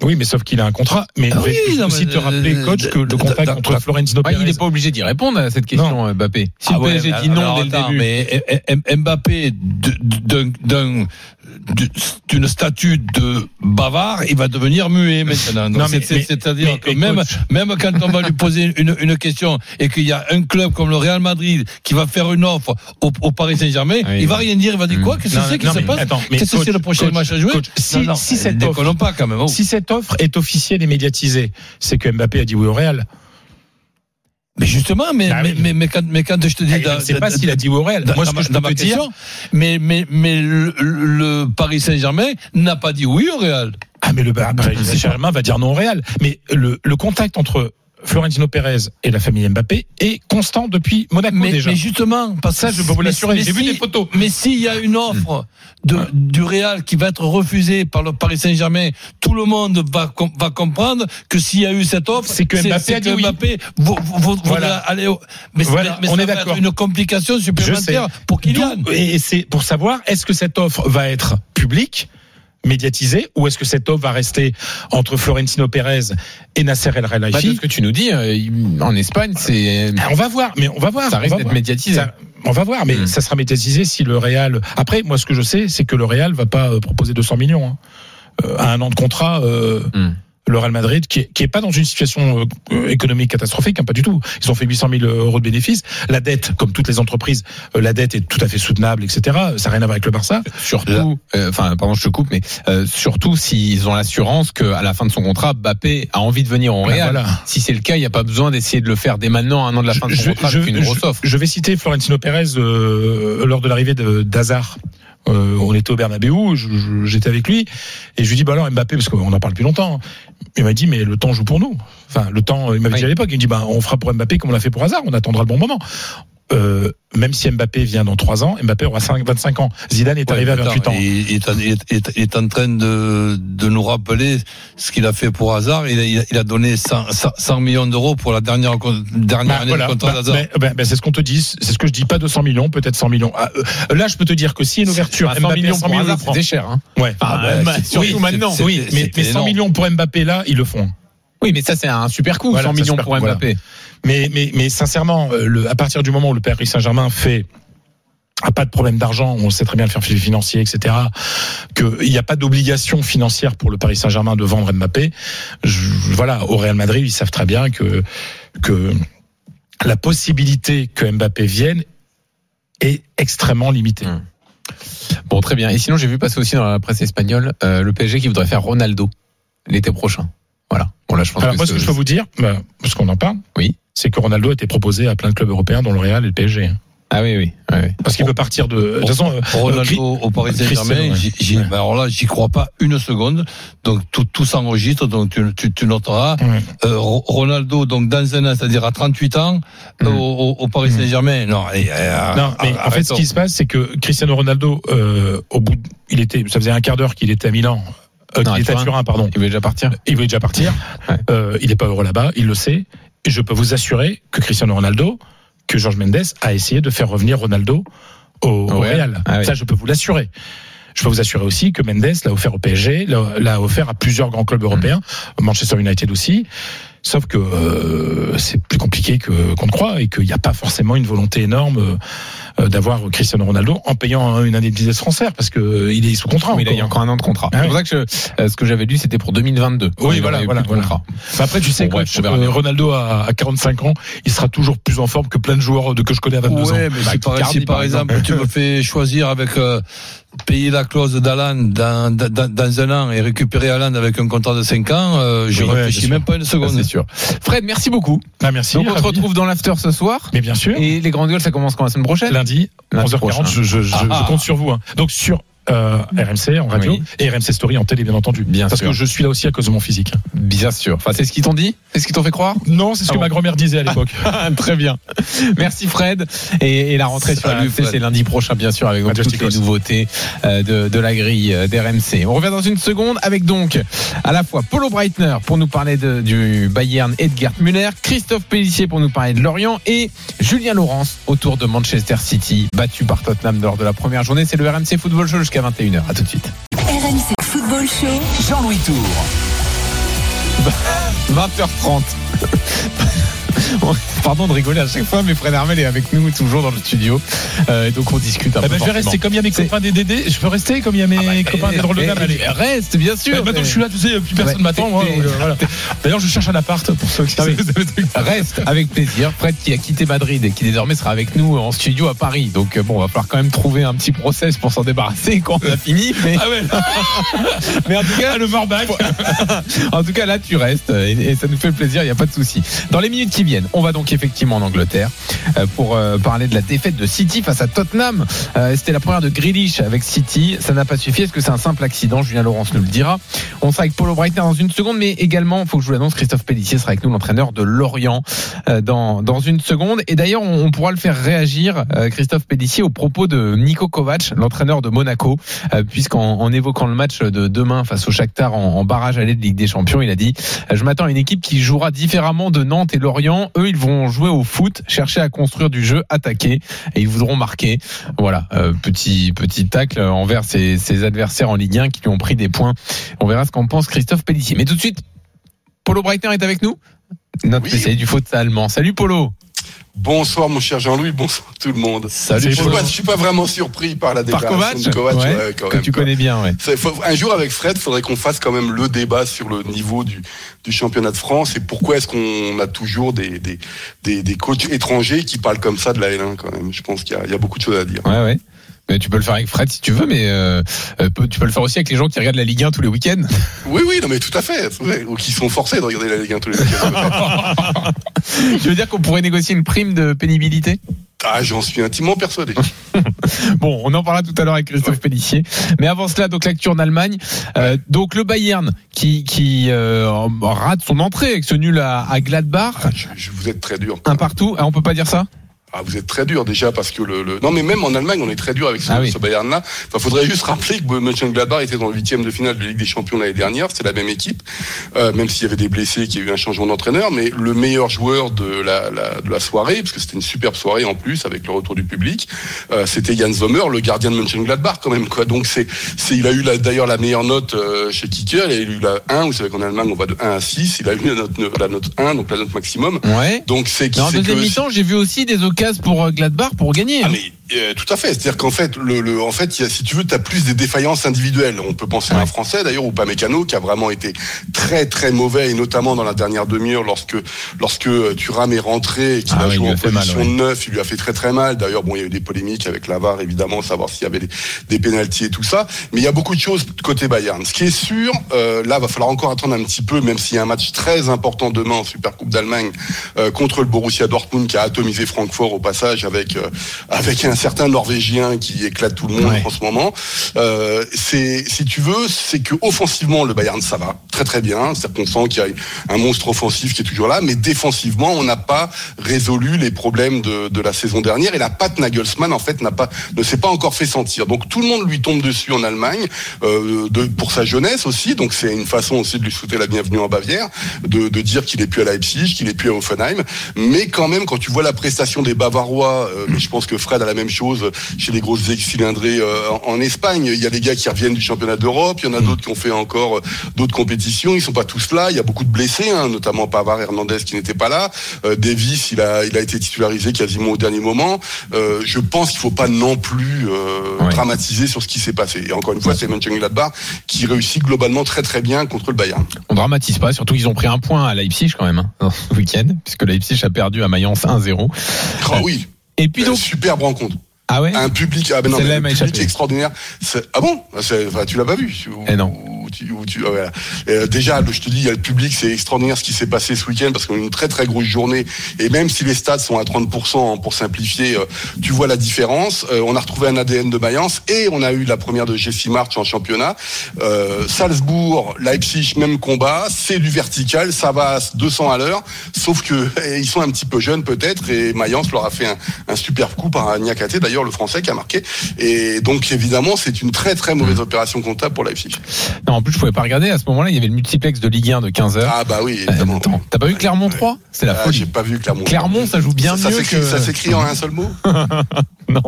Oui, mais sauf qu'il a un contrat. Mais Ah oui, non, aussi mais, te rappeler, euh, coach, que le contact d- Florentino Ouais, Pérez. il n'est pas obligé d'y répondre à cette question, Mbappé. Si Ah le ouais, PSG dit non alors, dès le début. Mais M- M- Mbappé, de- d'un- d'un- d'une statue de bavard, il va devenir muet maintenant. C'est-à-dire que mais même, même quand on va lui poser une, une question et qu'il y a un club comme le Real Madrid qui va faire une offre au, au Paris Saint-Germain, Oui. il va rien dire, il va dire Mm. quoi Qu'est-ce que c'est qui se passe? Qu'est-ce que c'est le prochain coach, match à jouer? coach, si- Non, non, si cette offre- pas quand même. oh. Si cette offre est officielle et médiatisée, c'est que Mbappé a dit oui au Real. Mais justement, mais, Bah mais, oui. mais, mais quand, mais quand je te dis... Ah, Je ne sais pas s'il a dit oui au Real. Dans- Moi, ce que je peux dire, mais, mais, mais le, le Paris Saint-Germain n'a pas dit oui au Real. ah mais le Paris Saint-Germain va dire non au Real. Mais le, le contact entre Florentino Pérez et la famille Mbappé est constant depuis Monaco Mais, déjà. mais justement, parce Ça, je peux vous l'assurer. J'ai vu des photos. Mais s'il y a une offre de, du Real qui va être refusée par le Paris Saint-Germain, tout le monde va, com- va comprendre que s'il y a eu cette offre, C'est que Mbappé a dit. Mbappé Voilà. Mais, Voilà, mais on ça est va d'accord. être une complication supplémentaire pour Kylian. Et c'est pour savoir, est-ce que cette offre va être publique médiatisée ou est-ce que cette offre va rester entre Florentino Pérez et Nasser El Bah, Khelaifi ce que tu nous dis, euh, en Espagne, c'est Ah, On va voir, mais on va voir. ça risque d'être médiatisé. Ça- on va voir, mais Mm. ça sera médiatisé si le Real. Après, moi, ce que je sais, c'est que le Real va pas euh, proposer 200 millions hein. Euh, à un an de contrat. euh, Mm. Le Real Madrid, qui est, qui est pas dans une situation euh, économique catastrophique, hein, pas du tout. Ils ont fait 800 000 euros de bénéfices. La dette, comme toutes les entreprises, euh, la dette est tout à fait soutenable, etc. Ça n'a rien à voir avec le Barça. Surtout, euh, enfin, pardon, je te coupe, mais euh, surtout s'ils ont l'assurance qu'à la fin de son contrat, Mbappé a envie de venir au Real. Voilà. Si c'est le cas, il n'y a pas besoin d'essayer de le faire dès maintenant, un an de la fin de son Je- contrat, je- avec une grosse je- offre. Je vais citer Florentino Pérez euh, lors de l'arrivée de- d'Hazard. Euh, on était au Bernabeu, j'étais avec lui et je lui dis bah alors Mbappé parce qu'on en parle depuis longtemps. Il m'a dit mais le temps joue pour nous. Enfin le temps, il m'avait Oui. dit à l'époque, il me dit bah on fera pour Mbappé comme on l'a fait pour Hazard, on attendra le bon moment. Euh, même si Mbappé vient dans 3 ans, Mbappé aura 5, 25 ans. Zidane est Ouais, arrivé à attends, 28 ans. Il, il est, il est- il est- il est en train de, de nous rappeler ce qu'il a fait pour Hazard. Il a, il a- donné 100, 100 100 millions d'euros pour la dernière, dernière Bah, année voilà. de contrat Bah, d'Hazard. bah, bah, bah, c'est ce qu'on te dit, c'est ce que je dis, pas 200 millions, peut-être 100 millions. Ah, euh, là, je peux te dire que si une ouverture, Enfin, 100 Mbappé à millions 100 pour millions, c'était cher. Hein. Ouais. Ah, bah, bah, c'est- surtout oui, maintenant. c'est- Oui, mais, mais 100 énorme. millions pour Mbappé là, ils le font. Oui, mais ça c'est un super coup, Voilà, 100 c'est millions pour voilà. Mbappé. Mais, mais, mais sincèrement, euh, le, à partir du moment où le Paris Saint-Germain fait a pas de problème d'argent, on sait très bien le faire financier, etc. Qu'il n'y a pas d'obligation financière pour le Paris Saint-Germain de vendre Mbappé. Je- voilà, au Real Madrid, ils savent très bien que que la possibilité que Mbappé vienne est extrêmement limitée. Hum. Bon, très bien. Et sinon, j'ai vu passer aussi dans la presse espagnole euh, le PSG qui voudrait faire Ronaldo l'été prochain. Voilà. Bon là, je pense Alors que moi, ce que je peux vous dire, bah, parce qu'on en parle, Oui. c'est que Ronaldo a été proposé à plein de clubs européens, dont le Real et le PSG. Ah oui, oui. oui. Parce qu'il peut partir de. De toute façon, euh, Ronaldo au Paris Saint-Germain, ouais. ben alors là, j'y crois pas une seconde. Donc tout, tout s'enregistre, donc tu, tu, tu noteras. Ouais. Euh, Ro- Ronaldo, donc dans un an, c'est-à-dire à 38 ans, Mhm. au, Paris Mhm. Saint-Germain. Non, et, euh, Non, mais en fait, ce qui se passe, c'est que Cristiano Ronaldo, au bout, de- il était, ça faisait un quart d'heure qu'il était à Milan, Non, qu'il à était à Turin. Turin, pardon. Il veut déjà partir. Il voulait déjà partir. Ouais. Euh, il n'est pas heureux là-bas, il le sait. Et je peux vous assurer que Cristiano Ronaldo, que Georges Mendes a essayé de faire revenir Ronaldo au, au Real. Real. Ah oui. Ça, je peux vous l'assurer. Je peux vous assurer aussi que Mendes l'a offert au PSG, l'a offert à plusieurs grands clubs européens, Manchester United aussi. Sauf que euh, c'est plus compliqué que qu'on ne croit et qu'il n'y a pas forcément une volonté énorme euh, d'avoir Cristiano Ronaldo en payant une indemnité transfert parce que euh, il est sous contrat. Oui, il a encore. un an de contrat. Ah c'est oui. pour ça que je- euh, ce que j'avais lu, c'était pour 2022. Oui, Il voilà, voilà, voilà. Après, tu sais, Bon, euh, bien. Ronaldo à, à 45 ans, il sera toujours plus en forme que plein de joueurs de, que je connais à 22 ans. Ouais, mais si par, Cardi, si par par exemple, tu me fais choisir avec euh, payer la clause d'Alan dans, dans, dans un an et récupérer Alan avec un contrat de 5 ans, euh, je Oui, ouais, réfléchis même sûr. pas une seconde. c'est sûr. Fred, merci beaucoup. Ah, merci. Donc on ravi. retrouve dans l'after ce soir. Mais bien sûr. Et les grandes gueules, ça commence quand? La semaine prochaine? Lundi, Lundi 11h40, prochain. je, je, je, Ah. je compte sur vous. hein. Donc sur euh, RMC en radio Oui. et RMC Story en télé, bien entendu. Bien Parce sûr. que je suis là aussi à cause de mon physique. Bien sûr. Enfin, c'est ce qu'ils t'ont dit? C'est ce qu'ils t'ont fait croire? Non, c'est ce Ah que bon. ma grand-mère disait à l'époque. Très bien. Merci Fred. Et, et la rentrée sur Fred. c'est lundi prochain, bien sûr, avec toutes les nouveautés euh, de, de la grille euh, d'RMC. On revient dans une seconde avec donc à la fois Polo Breitner pour nous parler de- du Bayern Gerd Müller, Christophe Pellissier pour nous parler de Lorient et Julien Laurence autour de Manchester City, battu par Tottenham lors de la première journée. C'est le RMC Football Show jusqu'à 21h. À tout de suite. RMC Football Show. Jean-Louis Tour. 20h30. Pardon de rigoler à chaque fois, mais Fred Armel est avec nous toujours dans le studio. Euh, et donc on discute un Eh peu. ben, je vais rester comme il y a mes copains des DD. Je peux rester comme il y a mes Ah bah, copains des drôles de eh, dames. Eh, Reste, bien sûr. Eh, maintenant que je suis là, tu sais, plus personne Ouais, m'attend. moi, t'es- donc, euh, voilà. D'ailleurs, je cherche un appart pour ceux qui Ah oui. Reste avec plaisir. Fred qui a quitté Madrid et qui désormais sera avec nous en studio à Paris. Donc euh, bon, on va falloir quand même trouver un petit process pour s'en débarrasser quand on a fini. Mais, Ah ouais, mais en tout cas, le Morbac. en tout cas là, tu restes et, et ça nous fait plaisir. Il n'y a pas de souci. Dans les minutes qui on va donc effectivement en Angleterre euh, pour euh, parler de la défaite de City face à Tottenham. Euh, C'était la première de Grealish avec City. Ça n'a pas suffi. Est-ce que c'est un simple accident? Julien Laurence nous le dira. On sera avec Paulo Breitner dans une seconde, mais également, il faut que je vous l'annonce, Christophe Pellissier sera avec nous, l'entraîneur de Lorient, dans, dans une seconde. Et d'ailleurs, on, pourra le faire réagir, Christophe Pellissier, au propos de Nico Kovac, l'entraîneur de Monaco, puisqu'en en évoquant le match de demain face au Shakhtar en, en barrage aller de Ligue des Champions, il a dit Je m'attends à une équipe qui jouera différemment de Nantes et Lorient. Eux, ils vont jouer au foot, chercher à construire du jeu, attaquer, et ils voudront marquer. Voilà, euh, petit petit tacle envers ses, ses adversaires en Ligue 1 qui lui ont pris des points. On verra ce qu'en pense Christophe Pellissier. Mais tout de suite, Polo Breitner est avec nous Notre Oui. spécialiste du foot allemand. Salut Polo Bonsoir mon cher Jean-Louis, bonsoir tout le monde. Salut Je suis, pas, je suis pas vraiment surpris par la Par déclaration Kovac, de Kovac, Ouais, ouais, quand que même, tu quoi. connais bien, ouais. Faut- un jour avec Fred, il faudrait qu'on fasse quand même le débat sur le niveau du, du championnat de France et pourquoi est-ce qu'on a toujours des, des, des, des coachs étrangers qui parlent comme ça de la L1 quand même. Je pense qu'il y, y a beaucoup de choses à dire. Ouais, ouais. Mais tu peux le faire avec Fred si tu veux, mais euh, euh, tu peux le faire aussi avec les gens qui regardent la Ligue 1 tous les week-ends. Oui, oui, non mais tout à fait. vrai. Ou qui sont forcés de regarder la Ligue 1 tous les week-ends. tu veux dire qu'on pourrait négocier une prime de pénibilité? Ah, j'en suis intimement persuadé. Bon, on en parlera tout à l'heure avec Christophe Pellissier. Mais avant cela, donc l'actu en Allemagne. Euh, donc le Bayern qui, qui euh, rate son entrée avec ce nul à, à Gladbach. Ah, je, je- vous êtes très dur. Un partout. Ah, on peut pas dire ça? Ah, vous êtes très dur déjà parce que le, le- non mais même en Allemagne on est très dur avec ce, Ah oui. ce Bayern là. Enfin, faudrait juste rappeler que Mönchengladbach était dans le huitième de finale de la Ligue des Champions l'année dernière. C'est la même équipe, euh, même s'il y avait des blessés, qu'il y a eu un changement d'entraîneur. Mais le meilleur joueur de la, la- de la soirée, parce que c'était une superbe soirée en plus avec le retour du public, euh, c'était Jan Sommer, le gardien de Mönchengladbach quand même quoi. Donc c'est, c'est il a eu la- d'ailleurs la meilleure note euh, chez Kicker. Il a eu la 1. Vous savez qu'en Allemagne on va de 1 à 6. Il a eu la note, la note 1, donc la note maximum. Ouais. Donc c'est en deuxième mi-temps, j'ai vu aussi des occasions pour euh, Gladbach pour gagner. ah hein. mais euh, tout à fait. C'est-à-dire qu'en fait, le, le- en fait, y a, si tu veux, tu as plus des défaillances individuelles. On peut penser à un. Français d'ailleurs, ou pas Mécano, qui a vraiment été très très mauvais et notamment dans la dernière demi-heure lorsque lorsque Thuram est rentré et qu'il Ah a joué en mal, position ouais. de neuf, il lui a fait très très mal. D'ailleurs, bon, il y a eu des polémiques avec l'avare évidemment, savoir s'il y avait des, des pénalties et tout ça. Mais il y a beaucoup de choses côté Bayern. Ce qui est sûr, euh, là, va falloir encore attendre un petit peu, même s'il y a un match très important demain en Super Coupe d'Allemagne euh, contre le Borussia Dortmund qui a atomisé Francfort au passage avec euh, avec un certain Norvégien qui éclate tout le monde Ouais. en ce moment. Euh, c'est si tu veux, c'est que offensivement le Bayern ça va très très bien. C'est-à-dire qu'on sent qu'il y a un monstre offensif qui est toujours là, mais défensivement on n'a pas résolu les problèmes de, de la saison dernière et la patte Nagelsmann en fait n'a pas ne s'est pas encore fait sentir. Donc tout le monde lui tombe dessus en Allemagne euh, de, pour sa jeunesse aussi. Donc c'est une façon aussi de lui souhaiter la bienvenue en Bavière, de, de dire qu'il est plus à Leipzig, qu'il est plus à Offenheim. Mais quand même quand tu vois la prestation des Bavarois, euh, je pense que Fred a la même chose chez les grosses cylindrées euh, en, en Espagne. Il y a des gars qui reviennent du championnat d'Europe, il y en a d'autres qui ont fait encore euh, d'autres compétitions. Ils sont pas tous là. Il y a beaucoup de blessés, hein, notamment Pavard, Hernandez qui n'était pas là. Euh, Davis, il a, il a été titularisé quasiment au dernier moment. Euh, je pense qu'il faut pas non plus euh, Ouais. dramatiser sur ce qui s'est passé. Et encore une fois, c'est Mönchengladbach qui réussit globalement très très bien contre le Bayern. On dramatise pas, surtout qu'ils ont pris un point à Leipzig quand même, hein, ce week-end, puisque Leipzig a perdu à Mayence 1-0. Ah oui, Et puis donc, superbe rencontre. ah ouais Un public, ah ben non, mais un public extraordinaire. Ah bon? Enfin, Tu l'as pas vu Eh non. Tu- tu- ah. Euh, Déjà, je te dis, il y a le public, c'est extraordinaire ce qui s'est passé ce week-end parce qu'on a eu une très très grosse journée. Et même si les stades sont à 30% pour simplifier, euh, tu vois la différence. Euh, On a retrouvé un ADN de Mayence et on a eu la première de Jesse March en championnat. Euh, Salzbourg, Leipzig, même combat. C'est du vertical, ça va à 200 à l'heure. Sauf que eh, ils sont un petit peu jeunes peut-être et Mayence leur a fait un, un super coup par Niakate, d'ailleurs le français qui a marqué. Et donc évidemment, c'est une très très mauvaise opération comptable pour Leipzig. En plus je pouvais pas regarder. À ce moment-là, il y avait le multiplex de Ligue 1 de 15 h Ah bah oui, évidemment. T'as pas vu Clermont 3 C'est la Ah, folie. J'ai pas vu Clermont. Clermont, ça joue bien ça, ça mieux s'écrit- que. Ça s'écrit en un seul mot Non.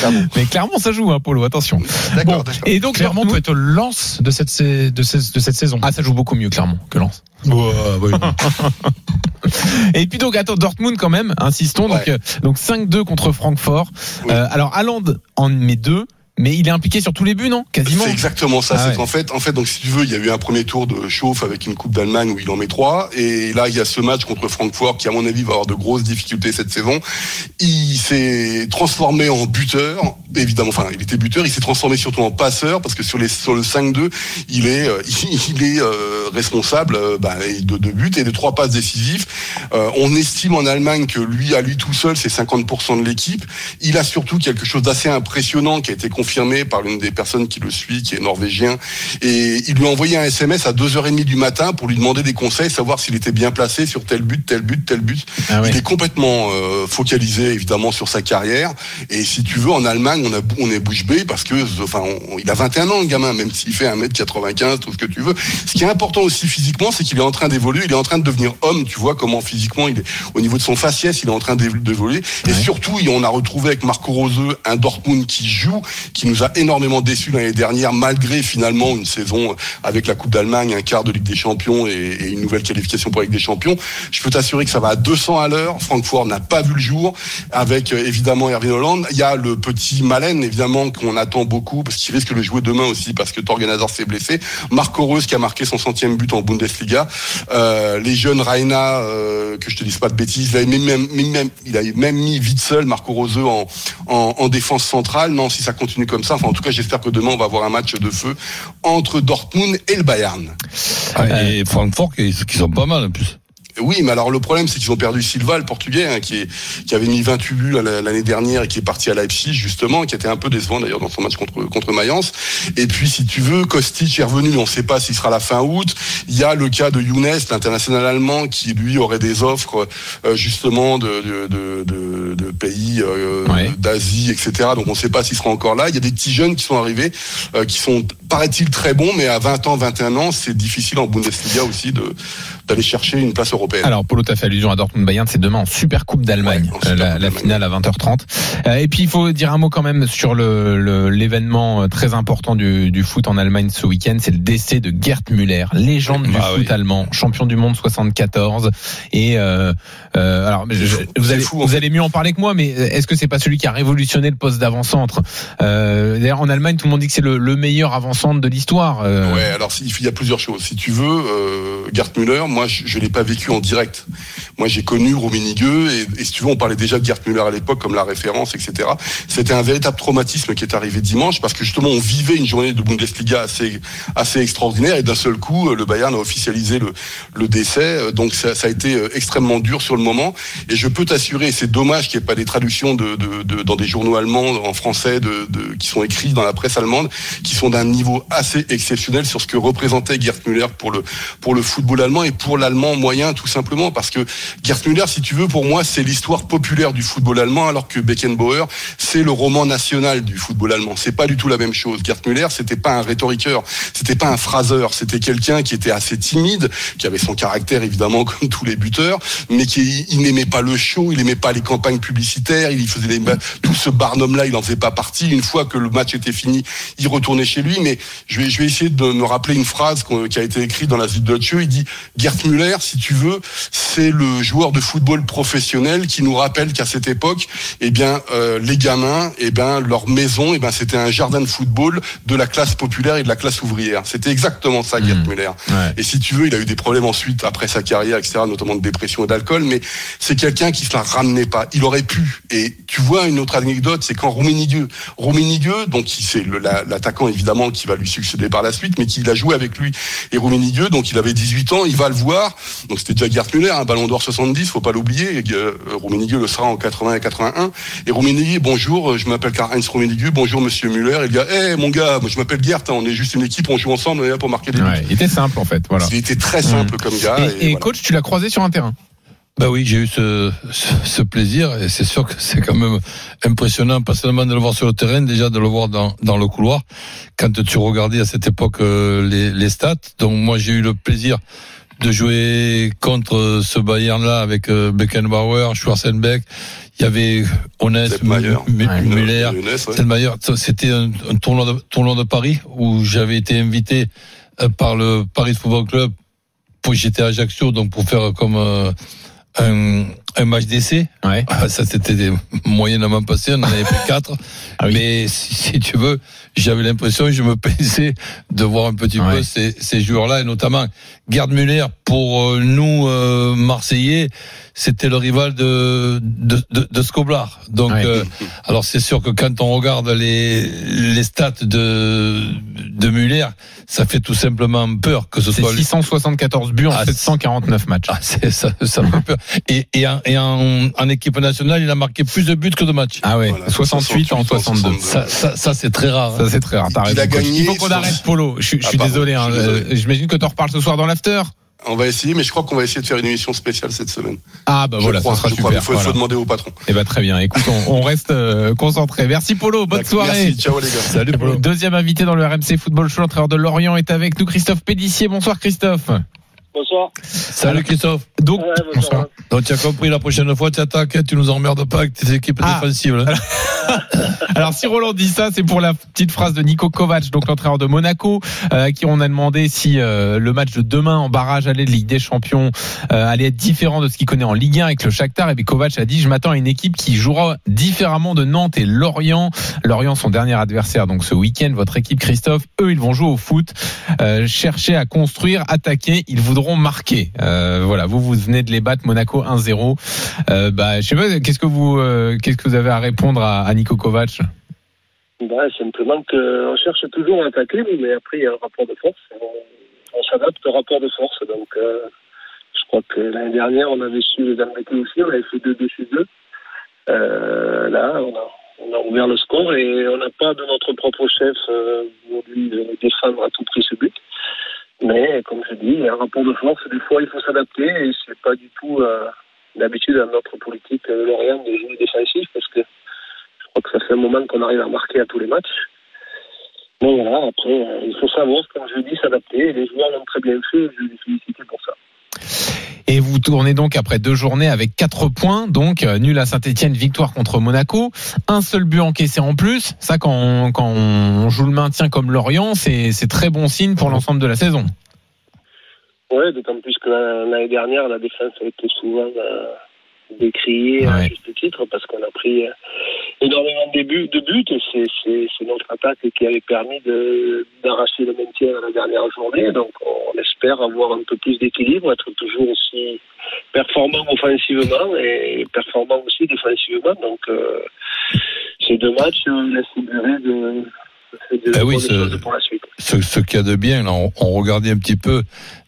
Clermont. Mais Clermont, ça joue, hein, Polo. Attention. D'accord, Bon. Et donc Clermont peut être le lance de cette, sa- de cette, de cette saison. Ah, ça joue beaucoup mieux Clermont que. Ouais, ouais. Et puis donc attends Dortmund quand même, insistons donc Ouais. euh, donc 5-2 contre Francfort. Oui. Euh, alors Haaland en met deux, mais il est impliqué sur tous les buts non? Quasiment. C'est exactement ça. Ah c'est ouais. qu'en fait, en fait, donc si tu veux, il y a eu un premier tour de chauffe avec une Coupe d'Allemagne où il en met trois, et là il y a ce match contre Francfort qui, à mon avis, va avoir de grosses difficultés cette saison. Il s'est transformé en buteur, évidemment. Enfin, il était buteur. Il s'est transformé surtout en passeur parce que sur les sur le 5-2, il est euh, il est euh, responsable euh, bah, de deux buts et de trois passes décisives. Euh, on estime en Allemagne que lui, à lui tout seul, c'est 50% de l'équipe. Il a surtout quelque chose d'assez impressionnant qui a été confirmé par l'une des personnes qui le suit, qui est norvégien. Et il lui a envoyé un SMS à 2h30 du matin pour lui demander des conseils, savoir s'il était bien placé sur tel but, tel but, tel but. Ah ouais. Il est complètement euh, focalisé évidemment sur sa carrière. Et si tu veux, en Allemagne, on, a, on est bouche bée parce que, enfin, on- il a 21 ans le gamin, même s'il fait 1m95, tout ce que tu veux. Ce qui est important aussi physiquement, c'est qu'il est en train d'évoluer, il est en train de devenir homme. Tu vois comment physiquement, il est au niveau de son faciès, il est en train d'évo- d'évoluer. Et surtout, on a retrouvé avec Marco Roseux un Dortmund qui joue, qui nous a énormément déçus l'année dernière, malgré finalement une saison avec la Coupe d'Allemagne, un quart de Ligue des Champions et, une nouvelle qualification pour la Ligue des Champions. Je peux t'assurer que ça va à 200 à l'heure. Francfort n'a pas vu le jour, avec euh, évidemment Erwin Holland. Il y a le petit Malen, évidemment, qu'on attend beaucoup, parce qu'il risque de jouer demain aussi, parce que Torgan Hazard s'est blessé. Marco Reus qui a marqué son centième but en Bundesliga. Euh, les jeunes Raina, euh, que je te dise pas de bêtises, il a même, il a même mis vite seul Marco Roseux en, en, en défense centrale. Non, si ça continue comme ça, en tout cas j'espère que demain on va avoir un match de feu entre Dortmund et le Bayern. Ah, et Francfort, qui sont pas mal en plus. Oui, mais alors le problème, c'est qu'ils ont perdu Silva, le Portugais, hein, qui, est, qui avait mis 28 buts la- l'année dernière et qui est parti à Leipzig, justement, qui était un peu décevant d'ailleurs dans son match contre, contre Mayence. Et puis, si tu veux, Kostic est revenu, on ne sait pas s'il sera la fin août. Il y a le cas de Younes, l'international allemand, qui lui aurait des offres euh, justement de, de, de, de- de pays euh, Ouais. d'Asie, etc. Donc on ne sait pas s'il sera encore là. Il y a des petits jeunes qui sont arrivés, euh, qui sont, paraît-il, très bons, mais à 20 ans, 21 ans, c'est difficile en Bundesliga aussi de d'aller chercher une place européenne. Alors Polo, t'as fait allusion à Dortmund Bayern, c'est demain en Super Coupe d'Allemagne, Ouais, euh, la, finale à 20h30. Euh, et puis il faut dire un mot quand même sur le le- l'événement euh, très important du, du foot en Allemagne ce week-end, c'est le décès de Gerd Müller, légende du Ah foot oui. allemand, champion du monde 74. Et euh, euh, alors je- vous allez fou, vous allez mieux en parler que moi, mais est-ce que c'est pas celui qui a révolutionné le poste d'avant-centre? Euh, D'ailleurs en Allemagne, tout le monde dit que c'est le, le meilleur avant-centre centre de l'histoire. Ouais, alors il y a plusieurs choses. Si tu veux, euh, Gerd Müller, moi je, je l'ai pas vécu en direct. Moi j'ai connu Rummenigge et, et si tu veux, on parlait déjà de Gerd Müller à l'époque comme la référence, etc. C'était un véritable traumatisme qui est arrivé dimanche parce que justement on vivait une journée de Bundesliga assez assez extraordinaire et d'un seul coup euh, le Bayern a officialisé le, le décès. Euh, Donc ça, a été euh, extrêmement dur sur le moment et je peux t'assurer, c'est dommage qu'il n'y ait pas des traductions de, de, dans des journaux allemands en français de, qui sont écrits dans la presse allemande qui sont d'un niveau assez exceptionnel sur ce que représentait Gerd Müller pour le pour le football allemand et pour l'allemand moyen tout simplement parce que Gerd Müller si tu veux pour moi c'est l'histoire populaire du football allemand alors que Beckenbauer c'est le roman national du football allemand c'est pas du tout la même chose Gerd Müller c'était pas un rhétoriqueur c'était pas un phraseur c'était quelqu'un qui était assez timide qui avait son caractère évidemment comme tous les buteurs mais qui il n'aimait pas le show il aimait pas les campagnes publicitaires il faisait des, tout ce barnum là il en faisait pas partie une fois que le match était fini il retournait chez lui. Mais je vais, je vais essayer de me rappeler une phrase qui a été écrite dans la Süddeutsche. Il dit Müller, si tu veux, c'est le joueur de football professionnel qui nous rappelle qu'à cette époque, eh bien, euh, les gamins, eh bien, leur maison, eh bien, c'était un jardin de football de la classe populaire et de la classe ouvrière. C'était exactement ça, Gerd Mmh. Müller. Ouais. Et si tu veux, il a eu des problèmes ensuite après sa carrière, etc., notamment de dépression et d'alcool, mais c'est quelqu'un qui se la ramenait pas. Il aurait pu. Et tu vois une autre anecdote, c'est quand Rummenigge, Rummenigge, donc c'est l'attaquant évidemment qui va lui succéder par la suite, mais qui a joué avec lui et Rummenigge, donc il avait 18 ans, il va le voir. Donc c'était déjà Gerd Müller, un Ballon d'Or 70, faut pas l'oublier. Et, euh, Rummenigge le sera en 80 et 81. Et Rummenigge, bonjour, je m'appelle Karl-Heinz Rummenigge, bonjour Monsieur Müller. Il dit, eh mon gars, moi je m'appelle Gerd, hein, on est juste une équipe, on joue ensemble, on est là pour marquer des buts. Ouais, il était simple en fait. Voilà. Il était très simple comme gars. Et, et voilà. coach, tu l'as croisé sur un terrain? Ben oui, j'ai eu ce, ce, ce plaisir et c'est sûr que c'est quand même impressionnant, pas seulement de le voir sur le terrain, déjà de le voir dans, dans le couloir. Quand tu regardais à cette époque euh, les, les stats, donc moi j'ai eu le plaisir de jouer contre ce Bayern-là avec euh, Beckenbauer, Schwarzenbeck. Il y avait Ouais. Müller. Selmayr, c'était un, un tournoi, de, tournoi de Paris où j'avais été invité euh, par le Paris Football Club. Pour j'étais à Ajaccio, donc pour faire comme euh, un, un match d'essai. Ouais. Ah, Ça c'était moyennement passé, on en avait pris quatre. Ah oui. Mais si, si tu veux, j'avais l'impression, je me plaisais de voir un petit Ouais. peu ces, ces joueurs-là, et notamment Gerd Müller pour euh, nous euh, Marseillais, c'était le rival de de, de, de Skoblar. Donc, Ouais. euh, alors c'est sûr que quand on regarde les les stats de de Müller, ça fait tout simplement peur que ce soit lui. 674 buts en Ah, 749 matchs. Ah, c'est ça, ça fait peur. Et, et, en, et en, en équipe nationale, il a marqué plus de buts que de matchs. Ah ouais, Voilà, 68 en 62. 62. Ça, ça, ça c'est très rare. hein. Ça c'est très rare. Il raison, a gagné Il faut qu'on arrête Polo. Je, suis- je Ah, suis pardon, désolé. hein. je suis désolé. Euh, J'imagine que tu en reparles ce soir dans l'after. On va essayer, mais je crois qu'on va essayer de faire une émission spéciale cette semaine. Ah bah Je voilà, crois, ça sera je crois, super. Il faut, demander au patron. Eh ben très bien. Écoute, on, on reste euh, concentré. Merci Polo. Bonne soirée. Merci, ciao les gars. Salut, Polo. Deuxième invité dans le RMC Football Show, l'entraîneur de Lorient est avec nous, Christophe Pédissier. Bonsoir Christophe. Bonsoir. Salut Christophe. Donc, Ouais, bonsoir. Donc tu as compris, la prochaine fois tu attaques, tu nous emmerdes pas avec tes équipes Ah. défensives. là. alors si Roland dit ça, c'est pour la petite phrase de Nico Kovac, donc l'entraîneur de Monaco, euh, à qui on a demandé si euh, le match de demain en barrage aller de Ligue des Champions euh, allait être différent de ce qu'il connaît en Ligue 1 avec le Shakhtar. Et bien Kovac a dit, je m'attends à une équipe qui jouera différemment de Nantes et Lorient. Lorient, son dernier adversaire, donc ce week-end, votre équipe Christophe, eux, ils vont jouer au foot, euh, chercher à construire, attaquer, ils voudront marquer. Euh, voilà, vous, vous venez de les battre Monaco 1-0. Euh, bah, je sais pas, qu'est-ce que vous, euh, qu'est-ce que vous avez à répondre à, à Nico Kovac? Bah, simplement qu'on cherche toujours à attaquer, mais après, il y a un rapport de force. On, s'adapte au rapport de force. Donc, euh, je crois que l'année dernière, on avait su les embêter aussi. On avait fait 2 dessus 2 euh, Là, on a, ouvert le score et on n'a pas de notre propre chef voulu défendre à tout prix ce but. Mais, comme je dis, un rapport de force. Des fois, il faut s'adapter et c'est pas du tout euh, d'habitude à notre politique euh, de jouer défensif parce que je crois que ça fait un moment qu'on arrive à marquer à tous les matchs. Mais voilà, après, euh, il faut savoir, comme je dis, s'adapter. Et les joueurs l'ont très bien fait. Je les félicite pour ça. Et vous tournez donc après deux journées avec quatre points, donc euh, nul à Saint-Etienne, victoire contre Monaco, un seul but encaissé en plus. Ça, quand on, joue le maintien comme Lorient, c'est très bon signe pour l'ensemble de la saison. Ouais, d'autant plus que la- l'année dernière, la défense a été souvent euh, décrié à Ouais. juste titre parce qu'on a pris euh, énormément de buts, de buts et c'est, notre attaque qui avait permis d'arracher le maintien à la dernière journée. Donc on espère avoir un peu plus d'équilibre, être toujours aussi performant offensivement et performant aussi défensivement. Donc euh, ces deux matchs euh, laissent de, de, Eh oui, ce- pour la suite. ce, ce qu'il y a de bien, là, on, on regardait un petit peu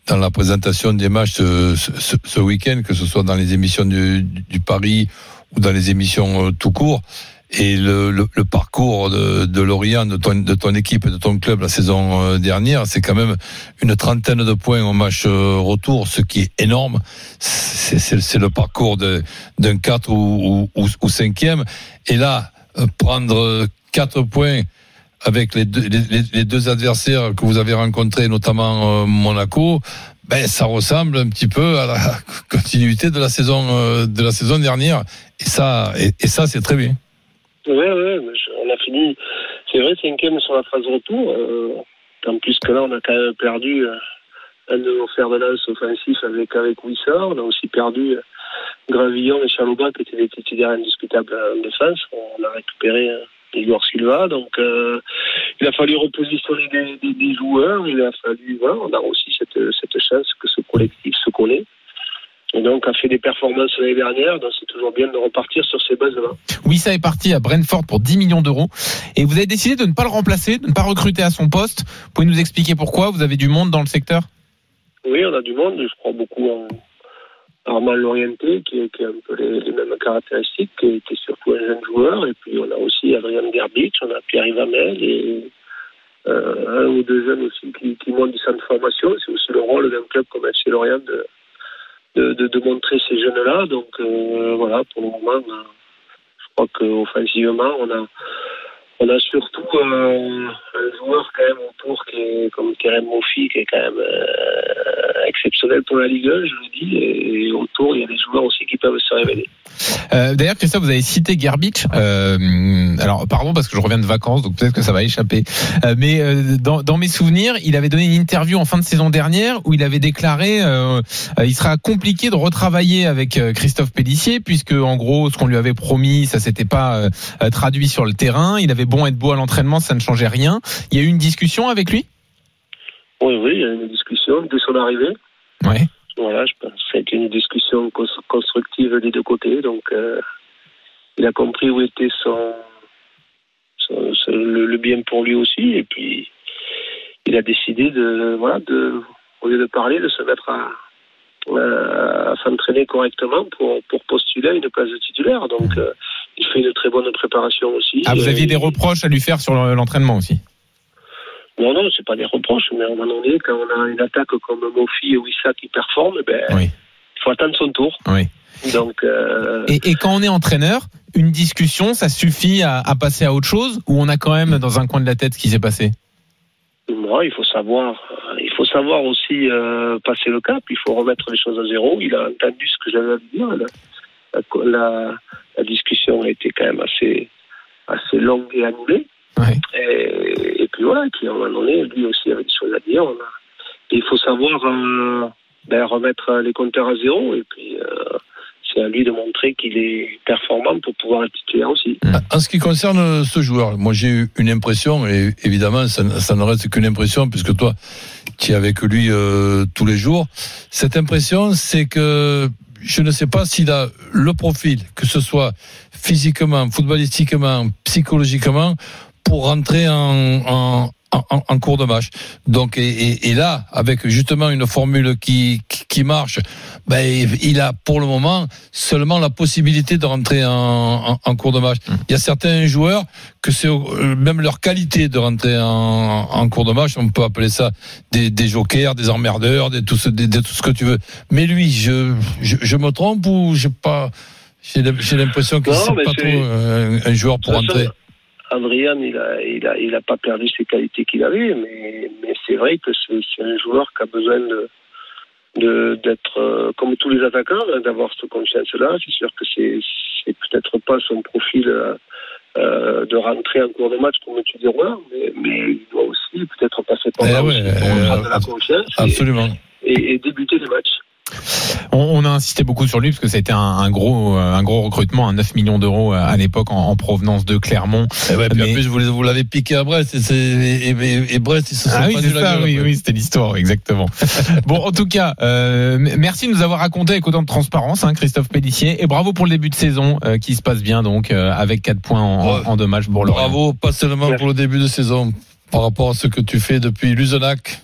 dans la présentation des matchs ce, week-end, que ce soit dans les émissions du, Paris ou dans les émissions euh, tout court, et le, parcours de, de Lorient, de ton, de ton équipe de ton club la saison euh, dernière, c'est quand même une trentaine de points au match euh, retour, ce qui est énorme. C'est le parcours d'un 4 ou, ou, ou, ou 5e. Et là, prendre 4 points avec les deux, adversaires que vous avez rencontrés, notamment euh, Monaco, ben ça ressemble un petit peu à la continuité de la saison euh, de la saison dernière. Et ça, et, ça c'est très bien. Oui, je- on a fini, c'est vrai, cinquième sur la phase retour. Euh, en plus que là, on a quand même perdu un de nos fers lance offensifs avec, avec. On a aussi perdu Gravillon et Chaloba, qui étaient des titulaires indiscutables en défense. On a récupéré Igor Silva. Donc, euh, il a fallu repositionner des, des, des joueurs. Il a fallu, voilà, on a aussi cette, cette chance que ce collectif se connaît. Et donc, a fait des performances l'année dernière. Donc, c'est toujours bien de repartir sur ces bases-là. Wissa est parti à Brentford pour 10 millions d'euros. Et vous avez décidé de ne pas le remplacer, de ne pas recruter à son poste. Vous pouvez nous expliquer pourquoi? Vous avez du monde dans le secteur? Oui, on a du monde. Je crois beaucoup en Armand Lorienté, qui, qui a un peu les, mêmes caractéristiques, qui était surtout un jeune joueur. Et puis, on a aussi Adrien Gerbich, on a Pierre Ivamel et euh, un ou deux jeunes aussi qui, qui montent du centre de formation. C'est aussi le rôle d'un club comme FC Lorient de, de, montrer ces jeunes-là. Donc, euh, voilà, pour le moment, euh, je crois qu'offensivement, on a, on a surtout euh, un joueur quand même autour qui est comme Kerem Mofi, qui est quand même euh, exceptionnel pour la Ligue 1, je le dis. Et autour, il y a des joueurs aussi qui peuvent se révéler. Euh, D'ailleurs, Christophe, vous avez cité Gerbich. Euh, alors, pardon, parce que je reviens de vacances, donc peut-être que ça va échapper. Euh, mais euh, dans, dans mes souvenirs, il avait donné une interview en fin de saison dernière où il avait déclaré il sera compliqué de retravailler avec Christophe Pellissier, puisque en gros, ce qu'on lui avait promis, ça s'était pas traduit sur le terrain. Il avait bon être beau à l'entraînement, ça ne changeait rien. Il y a eu une discussion avec lui? Oui, oui, il y a eu une discussion dès son arrivée. Ouais. Voilà, je pense que une discussion cons- constructive des deux côtés. Donc, euh, il a compris où était son, son- son- le, le bien pour lui aussi. Et puis, il a décidé de, voilà, de, au lieu de parler, de se mettre à, à, à s'entraîner correctement pour, pour postuler à une place de titulaire. Donc, euh, il fait une très bonne préparation aussi. Ah, vous aviez des reproches à lui faire sur l'entraînement aussi Non, non, c'est pas des reproches, mais à un moment donné, quand on a une attaque comme Mofi et Wissa qui performent, ben, Oui. il faut attendre son tour. Oui. Donc, euh, Et, et quand on est entraîneur, une discussion, ça suffit à, à passer à autre chose ou on a quand même dans un coin de la tête ce qui s'est passé? Moi, il faut savoir, euh, il faut savoir aussi euh, passer le cap. Il faut remettre les choses à zéro. Il a entendu ce que j'avais à dire. La, la, la- la discussion a été quand même assez, assez longue et annulée. Ouais. Et, et puis voilà, puis à un moment donné, lui aussi avait des choses à dire. On a- et il faut savoir euh, ben, remettre les compteurs à zéro. Et puis, euh, c'est à lui de montrer qu'il est performant pour pouvoir être titulaire aussi. En ce qui concerne ce joueur, moi j'ai eu une impression, et évidemment ça, ça ne reste qu'une impression, puisque toi tu es avec lui euh, tous les jours. Cette impression, c'est que je ne sais pas s'il a le profil, que ce soit physiquement, footballistiquement, psychologiquement, pour rentrer en, en, en, en cours de match. Donc, et, et, et là, avec justement une formule qui, qui, qui marche, ben, il a pour le moment seulement la possibilité de rentrer en, en, en cours de match. Il y a certains joueurs que c'est euh, même leur qualité de rentrer en, en cours de match. On peut appeler ça des, des jokers, des emmerdeurs, des, tout, ce, des, des- tout ce que tu veux. Mais lui, je, je, je me trompe ou j'ai pas, j'ai l'impression que c'est pas trop euh, un, un joueur pour rentrer? façon, Adrien, il a, il a, il a pas perdu ses qualités qu'il avait, mais, mais c'est vrai que c'est un joueur qui a besoin de d'être euh, comme tous les attaquants, d'avoir cette confiance-là. C'est sûr que c'est c'est peut-être pas son profil euh, euh, de rentrer en cours de match comme tu dis mais, mais il doit aussi peut-être passer par Eh là ouais, euh, prendre de la confiance et, et débuter le match. On, on a insisté beaucoup sur lui parce que ça a été un, un gros, euh, un gros recrutement, un 9 millions d'euros à l'époque en, en provenance de Clermont. Eh ouais, puis Mais- en plus, vous, les- vous l'avez piqué à Brest et, c'est- et, et- et Brest, ils se sont Ah oui, la ça, oui, oui, c'était l'histoire, exactement. bon, en tout cas, euh, merci de nous avoir raconté avec autant de transparence, hein, Christophe Pellissier, et bravo pour le début de saison euh, qui se passe bien donc euh, avec 4 points en, en- Ouais. en deux matchs pour. Bravo, pas seulement pour le début de saison, par rapport à ce que tu fais depuis Luzenac.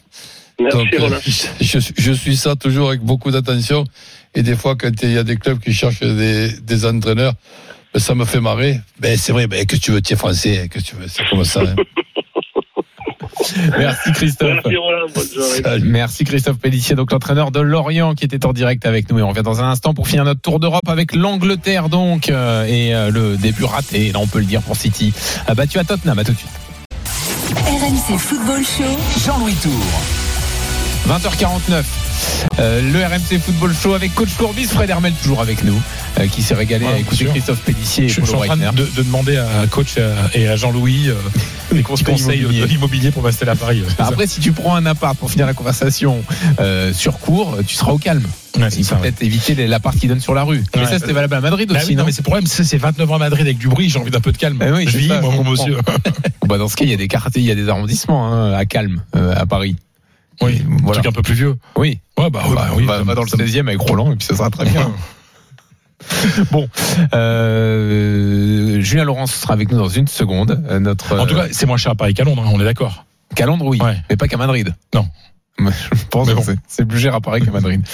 Merci, Donc, Roland. je, je suis ça toujours avec beaucoup d'attention. Et des fois, quand il y a des clubs qui cherchent des, des entraîneurs, ben, ça me fait marrer. Ben, c'est vrai, ben, que tu veux, tu es français, que tu veux, c'est comme ça. hein. Merci Christophe. Merci, Roland. Christophe Pellissier, donc l'entraîneur de Lorient qui était en direct avec nous. Et on revient dans un instant pour finir notre tour d'Europe avec l'Angleterre donc euh, et euh, le début raté, là on peut le dire pour City, a battu à Tottenham. À tout de suite. RMC Football Show. Jean-Louis Tour. 20h49. Euh, le RMC Football Show avec coach Courbis, Fred Hermel toujours avec nous, euh, qui s'est régalé Ouais, à écouter sûr. Christophe Pellissier et Je, je suis en train de, de demander à coach et à- et à Jean-Louis euh, des conseils, immobiliers. de l'immobilier pour m'installer à Paris. C'est ça. Après, si tu prends un appart pour finir la conversation euh, sur cours, tu seras au calme. Ouais, c'est Il faut ouais. peut-être éviter les- l'appart qui donne sur la rue. Mais ça, c'était valable à Madrid Bah aussi, oui, non, non mais c'est le problème, c'est c'est 29 ans à Madrid avec du bruit, j'ai envie d'un peu de calme. Eh oui, je vis, ça, moi, mon monsieur. bah, Dans ce cas, il y a des quartiers, il y a des arrondissements hein, à calme euh, à Paris. Oui, un Voilà. truc un peu plus vieux. Oui. Ouais, bah, bah oui. va, va dans le ça- 16e avec Roland et puis ça sera très bien. bon, euh, Julien Laurence sera avec nous dans une seconde. Euh, Notre En tout cas, c'est moins cher à Paris qu'à Londres, hein, on est d'accord. qu'à Londres, oui, Ouais. mais pas qu'à Madrid. Non. Je pense bon. c'est- plus cher à Paris qu'à Madrid.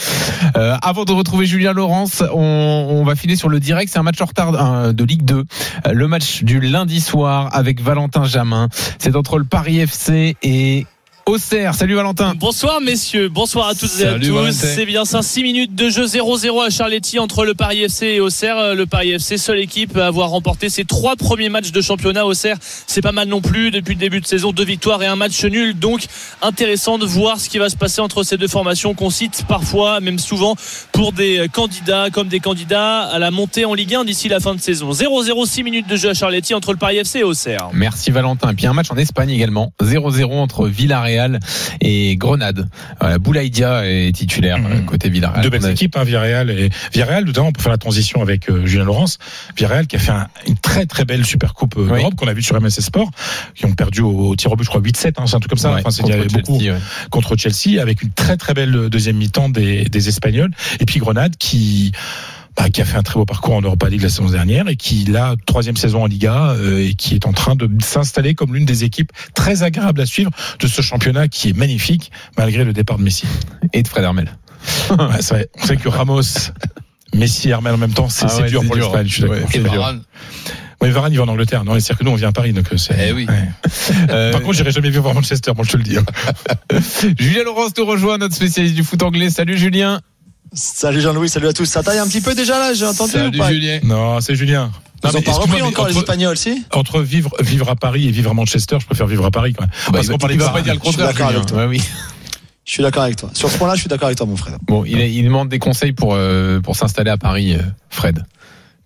Euh, avant de retrouver Julien Laurence, on, on va filer sur le direct. C'est un match en retard de Ligue 2. Euh, le match du lundi soir avec Valentin Jamin. C'est entre le Paris FC et Auxerre. Salut Valentin. Bonsoir messieurs, bonsoir à toutes et à tous. C'est bien ça, 6 minutes de jeu 0-0 à Charletti entre le Paris FC et Auxerre. Euh, Le Paris FC, seule équipe à avoir remporté ses trois premiers matchs de championnat. Auxerre, c'est pas mal non plus depuis le début de saison, deux victoires et un match nul. Donc intéressant de voir ce qui va se passer entre ces deux formations qu'on cite parfois, même souvent, pour des candidats comme des candidats à la montée en Ligue 1 d'ici la fin de saison. 0-0, 6 minutes de jeu à Charletti entre le Paris FC et Auxerre. Merci Valentin. Et puis un match en Espagne également. 0-0 entre Villarreal et Grenade. Voilà, Boulaïdia est titulaire Mhm. euh, côté Villarreal. Deux belles équipes, hein, Villarreal et Villarreal, notamment pour faire la transition avec euh, Julien Laurence. Villarreal qui a fait un- une très très belle super coupe euh, Oui. d'Europe qu'on a vu sur MSC Sport, qui ont perdu au, au tir au but, je crois 8-7, hein, c'est un truc comme ça. Ouais, enfin, c'est- contre beaucoup Chelsea, ouais. contre Chelsea avec une très très belle euh, deuxième mi-temps des, des Espagnols. Et puis Grenade qui bah, qui a fait un très beau parcours en Europa League la saison dernière et qui là troisième saison en Liga euh, et qui est en train de s'installer comme l'une des équipes très agréables à suivre de ce championnat qui est magnifique malgré le départ de Messi. Et de Fred Hermel. Ouais, c'est vrai. On sait que Ramos, Messi Hermel en même temps, c'est Ah ouais, dur pour l'Espagne. Je suis d'accord. Ouais, dur. Varane. Il va en Angleterre. Non, c'est-à-dire que nous, on vient à Paris, donc euh, c'est. Eh oui. ouais. Euh, Par contre, j'irai jamais vu voir Manchester, moi je te le dis. hein. Julien Laurence nous rejoint, notre spécialiste du foot anglais. Salut Julien. Salut Jean-Louis, salut à tous. Ça taille un petit peu déjà là, j'ai entendu Salut ou pas Julien. Non, c'est Julien. Ils Non, ont mais pas repris encore les Espagnols, si Entre vivre, vivre à Paris et vivre à Manchester, je préfère vivre à Paris quand même. Bah, Parce qu'on de va pas dire le Je suis contraire. d'accord avec toi. Ouais, oui. Je suis d'accord avec toi. Sur ce point-là, je suis d'accord avec toi, mon frère. Bon, il, il demande des conseils pour euh, pour s'installer à Paris, euh, Fred.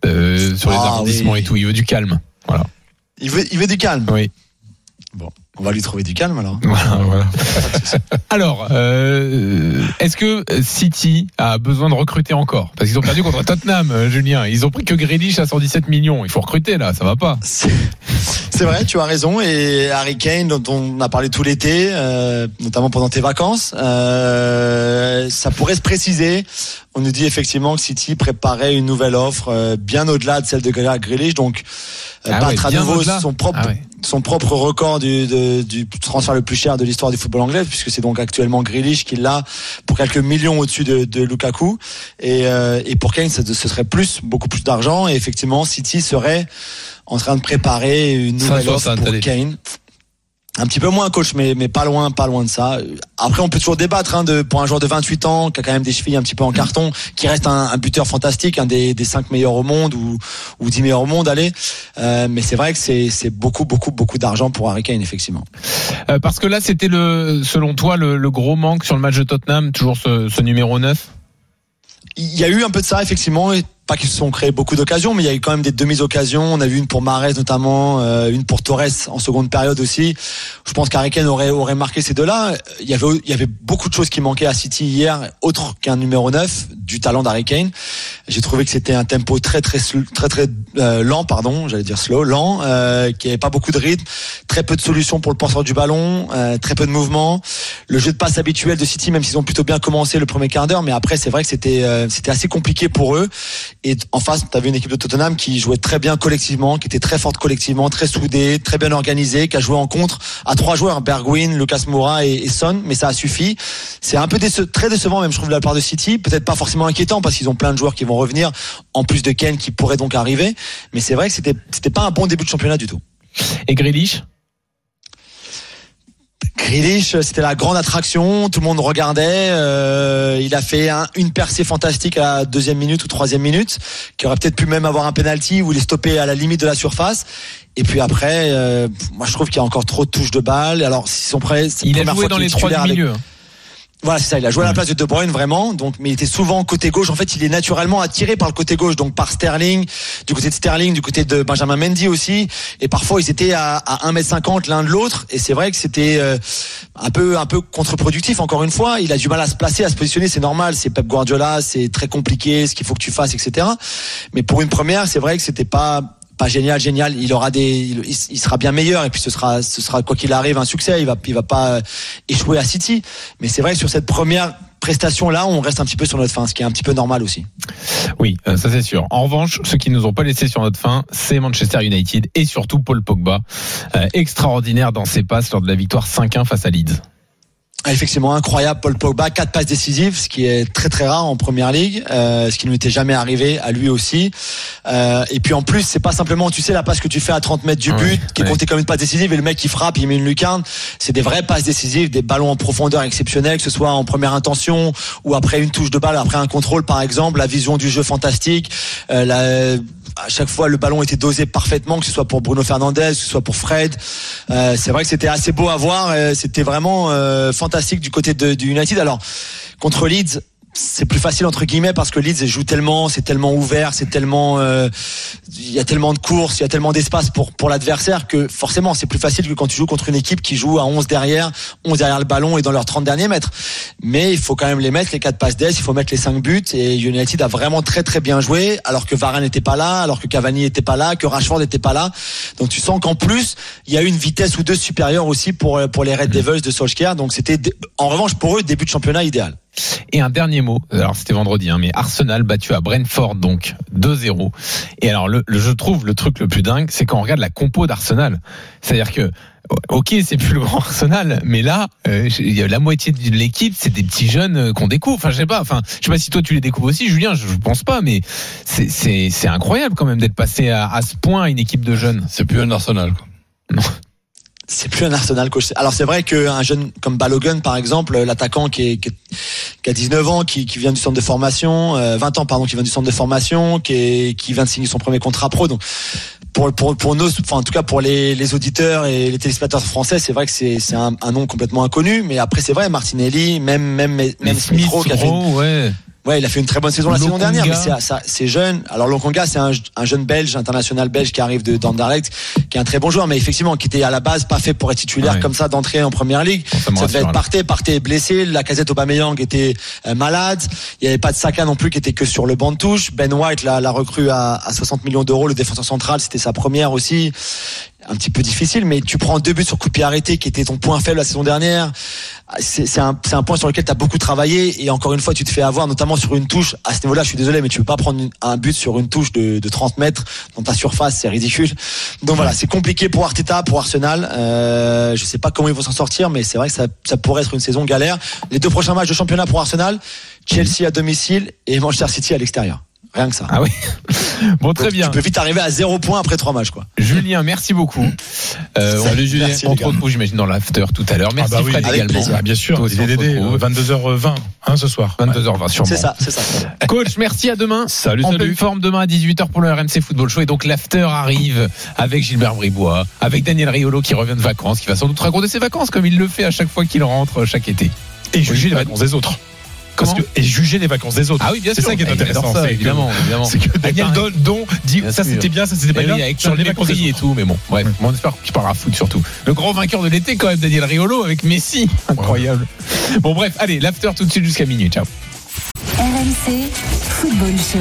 Euh, sur les Ah, arrondissements oui. et tout, il veut du calme. Voilà. Il veut, il veut du calme. Oui. Bon, on va lui trouver du calme alors. Ah, voilà. Alors, euh, est-ce que City a besoin de recruter encore? Parce qu'ils ont perdu contre Tottenham, euh, Julien. Ils ont pris que Grealish à 117 millions. Il faut recruter là, ça va pas. C'est vrai, tu as raison. Et Harry Kane, dont on a parlé tout l'été, euh, notamment pendant tes vacances, euh, ça pourrait se préciser. On nous dit effectivement que City préparait une nouvelle offre bien au-delà de celle de Grealish, donc Ah ouais, battre à nouveau au-delà. son propre Ah ouais. son propre record du, de- du transfert le plus cher de l'histoire du football anglais, puisque c'est donc actuellement Grealish qui l'a pour quelques millions au-dessus de, de Lukaku. Et, euh, et pour Kane, ce serait plus, beaucoup plus d'argent. Et effectivement, City serait en train de préparer une nouvelle offre 160, pour. Kane. Un petit peu moins coach, mais, mais pas loin, pas loin de ça. Après, on peut toujours débattre hein, de, pour un joueur de 28 ans qui a quand même des chevilles un petit peu en carton, qui reste un, un buteur fantastique, un des, des 5 meilleurs au monde ou, ou 10 meilleurs au monde, allez. Euh, mais c'est vrai que c'est c'est beaucoup, beaucoup, beaucoup d'argent pour Harry Kane, effectivement. Euh, parce que là, c'était le, selon toi, le, le gros manque sur le match de Tottenham, toujours ce, ce numéro 9 Il y a eu un peu de ça, effectivement. Pas qu'ils se sont créés beaucoup d'occasions, mais il y a eu quand même des demi-occasions. On a vu une pour Mahrez notamment, euh, une pour Torres en seconde période aussi. Je pense qu'Harry Kane aurait, aurait marqué ces deux-là. Il y avait, il y avait beaucoup de choses qui manquaient à City hier, autre qu'un numéro 9, du talent d'Harry Kane. J'ai trouvé que c'était un tempo très très très très euh, lent, pardon, j'allais dire slow, lent, euh, qui avait pas beaucoup de rythme, très peu de solutions pour le porteur du ballon, euh, très peu de mouvement. Le jeu de passe habituel de City, même s'ils ont plutôt bien commencé le premier quart d'heure, mais après c'est vrai que c'était euh, c'était assez compliqué pour eux. Et en face, tu avais une équipe de Tottenham qui jouait très bien collectivement, qui était très forte collectivement, très soudée, très bien organisée, qui a joué en contre à trois joueurs, Bergwijn, Lucas Moura et, et Son, mais ça a suffi. C'est un peu déce- très décevant même je trouve de la part de City, peut-être pas forcément inquiétant parce qu'ils ont plein de joueurs qui vont revenir en plus de Ken qui pourrait donc arriver, mais c'est vrai que c'était c'était pas un bon début de championnat du tout. Et Grealish? Grealish, c'était la grande attraction, tout le monde regardait. euh, il a fait un- une percée fantastique à la deuxième minute ou troisième minute, qui aurait peut-être pu même avoir un penalty où il est stoppé à la limite de la surface. Et puis après, euh, moi je trouve qu'il y a encore trop de touches de balle. Alors s'ils sont prêts, c'est la Il a joué fois dans les trois du titulaire avec- milieu. hein. Voilà, c'est ça. Il a joué à la place de De Bruyne vraiment, donc mais il était souvent côté gauche. En fait, il est naturellement attiré par le côté gauche, donc par Sterling, du côté de Sterling, du côté de Benjamin Mendy aussi. Et parfois, ils étaient à, à 1m50 l'un de l'autre. Et c'est vrai que c'était euh, un peu un peu contre-productif. Encore une fois, il a du mal à se placer, à se positionner. C'est normal. C'est Pep Guardiola, c'est très compliqué, ce qu'il faut que tu fasses, etc. Mais pour une première, c'est vrai que c'était pas pas génial, génial. Il aura des, il, il sera bien meilleur et puis ce sera, ce sera quoi qu'il arrive un succès. Il va, il va pas euh, échouer à City. Mais c'est vrai que sur cette première prestation là, on reste un petit peu sur notre fin, ce qui est un petit peu normal aussi. Oui, euh, ça c'est sûr. En revanche, ceux qui nous ont pas laissé sur notre fin, c'est Manchester United et surtout Paul Pogba, Euh, extraordinaire dans ses passes lors de la victoire 5-1 face à Leeds. Ah, Effectivement, incroyable, Paul Pogba, quatre passes décisives, ce qui est très très rare en première ligue, euh, ce qui ne était jamais arrivé à lui aussi. Euh, et puis en plus, c'est pas simplement, tu sais, la passe que tu fais à 30 mètres du but, Ouais, qui est ouais. comptée comme une passe décisive, et le mec qui frappe, il met une lucarne. C'est des vraies passes décisives, des ballons en profondeur exceptionnels, que ce soit en première intention ou après une touche de balle, après un contrôle par exemple, la vision du jeu fantastique, euh, la à chaque fois le ballon était dosé parfaitement, que ce soit pour Bruno Fernandes, que ce soit pour Fred. Euh, c'est vrai que c'était assez beau à voir. C'était vraiment euh, fantastique du côté de, du United. Alors contre Leeds. C'est plus facile entre guillemets parce que Leeds joue tellement, c'est tellement ouvert, c'est tellement, euh, il y a tellement de courses, il y a tellement d'espace pour pour l'adversaire que forcément c'est plus facile que quand tu joues contre une équipe qui joue à 11 derrière, 11 derrière le ballon et dans leurs 30 derniers mètres. Mais il faut quand même les mettre les quatre passes d'aise, il faut mettre les cinq buts et United a vraiment très très bien joué alors que Varane n'était pas là, alors que Cavani n'était pas là, que Rashford n'était pas là. Donc tu sens qu'en plus il y a une vitesse ou deux supérieure aussi pour pour les Red Devils de Solskjaer. Donc c'était en revanche pour eux début de championnat idéal. Et un dernier mot, alors c'était vendredi, hein, mais Arsenal battu à Brentford donc 2-0. Et alors le, le- je trouve le truc le plus dingue, c'est quand on regarde la compo d'Arsenal. C'est-à-dire que ok c'est plus le grand Arsenal, mais là euh, il y a la moitié de l'équipe, c'est des petits jeunes euh, qu'on découvre. Enfin je sais pas, enfin je sais pas si toi tu les découvres aussi, Julien, je, je pense pas, mais c'est incroyable quand même d'être passé à, à ce point à une équipe de jeunes. C'est plus un Arsenal. quoi. c'est plus un Arsenal coach. Alors c'est vrai qu'un jeune comme Balogun par exemple, l'attaquant qui, est, qui, est- qui a 19 ans, qui, qui vient du centre de formation, euh, 20 ans pardon, qui vient du centre de formation, qui, est, qui vient de signer son premier contrat pro. Donc pour pour pour nos, enfin en tout cas pour les, les auditeurs et les téléspectateurs français, c'est vrai que c'est c'est un, un nom complètement inconnu. Mais après c'est vrai Martinelli, même même même Smith Rowe qui a fait une- ouais. Ouais, il a fait une très bonne saison la saison dernière, mais c'est jeune. Alors Lokonga, c'est un, un jeune Belge, international belge qui arrive de d'Anderlecht, qui est un très bon joueur, mais effectivement qui était à la base pas fait pour être titulaire Ouais. comme ça d'entrée en première ligue. Ça Ça devait être Partey est blessé, la casette Aubameyang était euh, malade, il y avait pas de Saka non plus qui était que sur le banc de touche. Ben White, la, la recrue à, à 60 millions d'euros, le défenseur central, c'était sa première aussi. Un petit peu difficile, mais tu prends deux buts sur coup arrêté, qui était ton point faible la saison dernière. C'est un, un point sur lequel tu as beaucoup travaillé et encore une fois tu te fais avoir notamment sur une touche. À ce niveau-là je suis désolé mais tu peux pas prendre un but sur une touche de, de 30 mètres dans ta surface c'est ridicule. Donc voilà c'est compliqué pour Arteta pour Arsenal. Euh, je sais pas comment ils vont s'en sortir mais c'est vrai que ça, ça pourrait être une saison galère. Les deux prochains matchs de championnat pour Arsenal Chelsea à domicile et Manchester City à l'extérieur rien que ça Ah oui. Bon très Donc, bien. tu peux vite arriver à zéro point après trois matchs quoi Julien, merci beaucoup. Euh, Salut, on- Julien. Merci, On te retrouve, j'imagine, dans l'after tout à l'heure. Merci Ah bah oui, Fred également. Ah, bien sûr, aussi, les on te DDD, retrouve. 22h20 hein, ce soir. 22h20 sûrement. c'est ça c'est ça Coach, merci à demain. Salut, en salut. pleine forme demain à 18h pour le RMC Football Show. Et donc l'after arrive avec Gilbert Bribois, avec Daniel Riolo qui revient de vacances, qui va sans doute raconter ses vacances comme il le fait à chaque fois qu'il rentre chaque été. Et juger les vacances des autres. Comment Parce que, et juger les vacances des autres. Ah oui, bien C'est sûr. ça qui est adore intéressant. ça, c'est que- évidemment. C'est que Daniel Don, Don dit Bien ça c'était bien, ça c'était pas Eh bien. oui, avec sur les vacances et tout, mais bon, bref, on espère qu'il parlera foot surtout. Le grand vainqueur de l'été, quand même, Daniel Riolo avec Messi. Incroyable. Bon, bref, allez, l'after tout de suite jusqu'à minuit. Ciao. RMC RMC Football Show.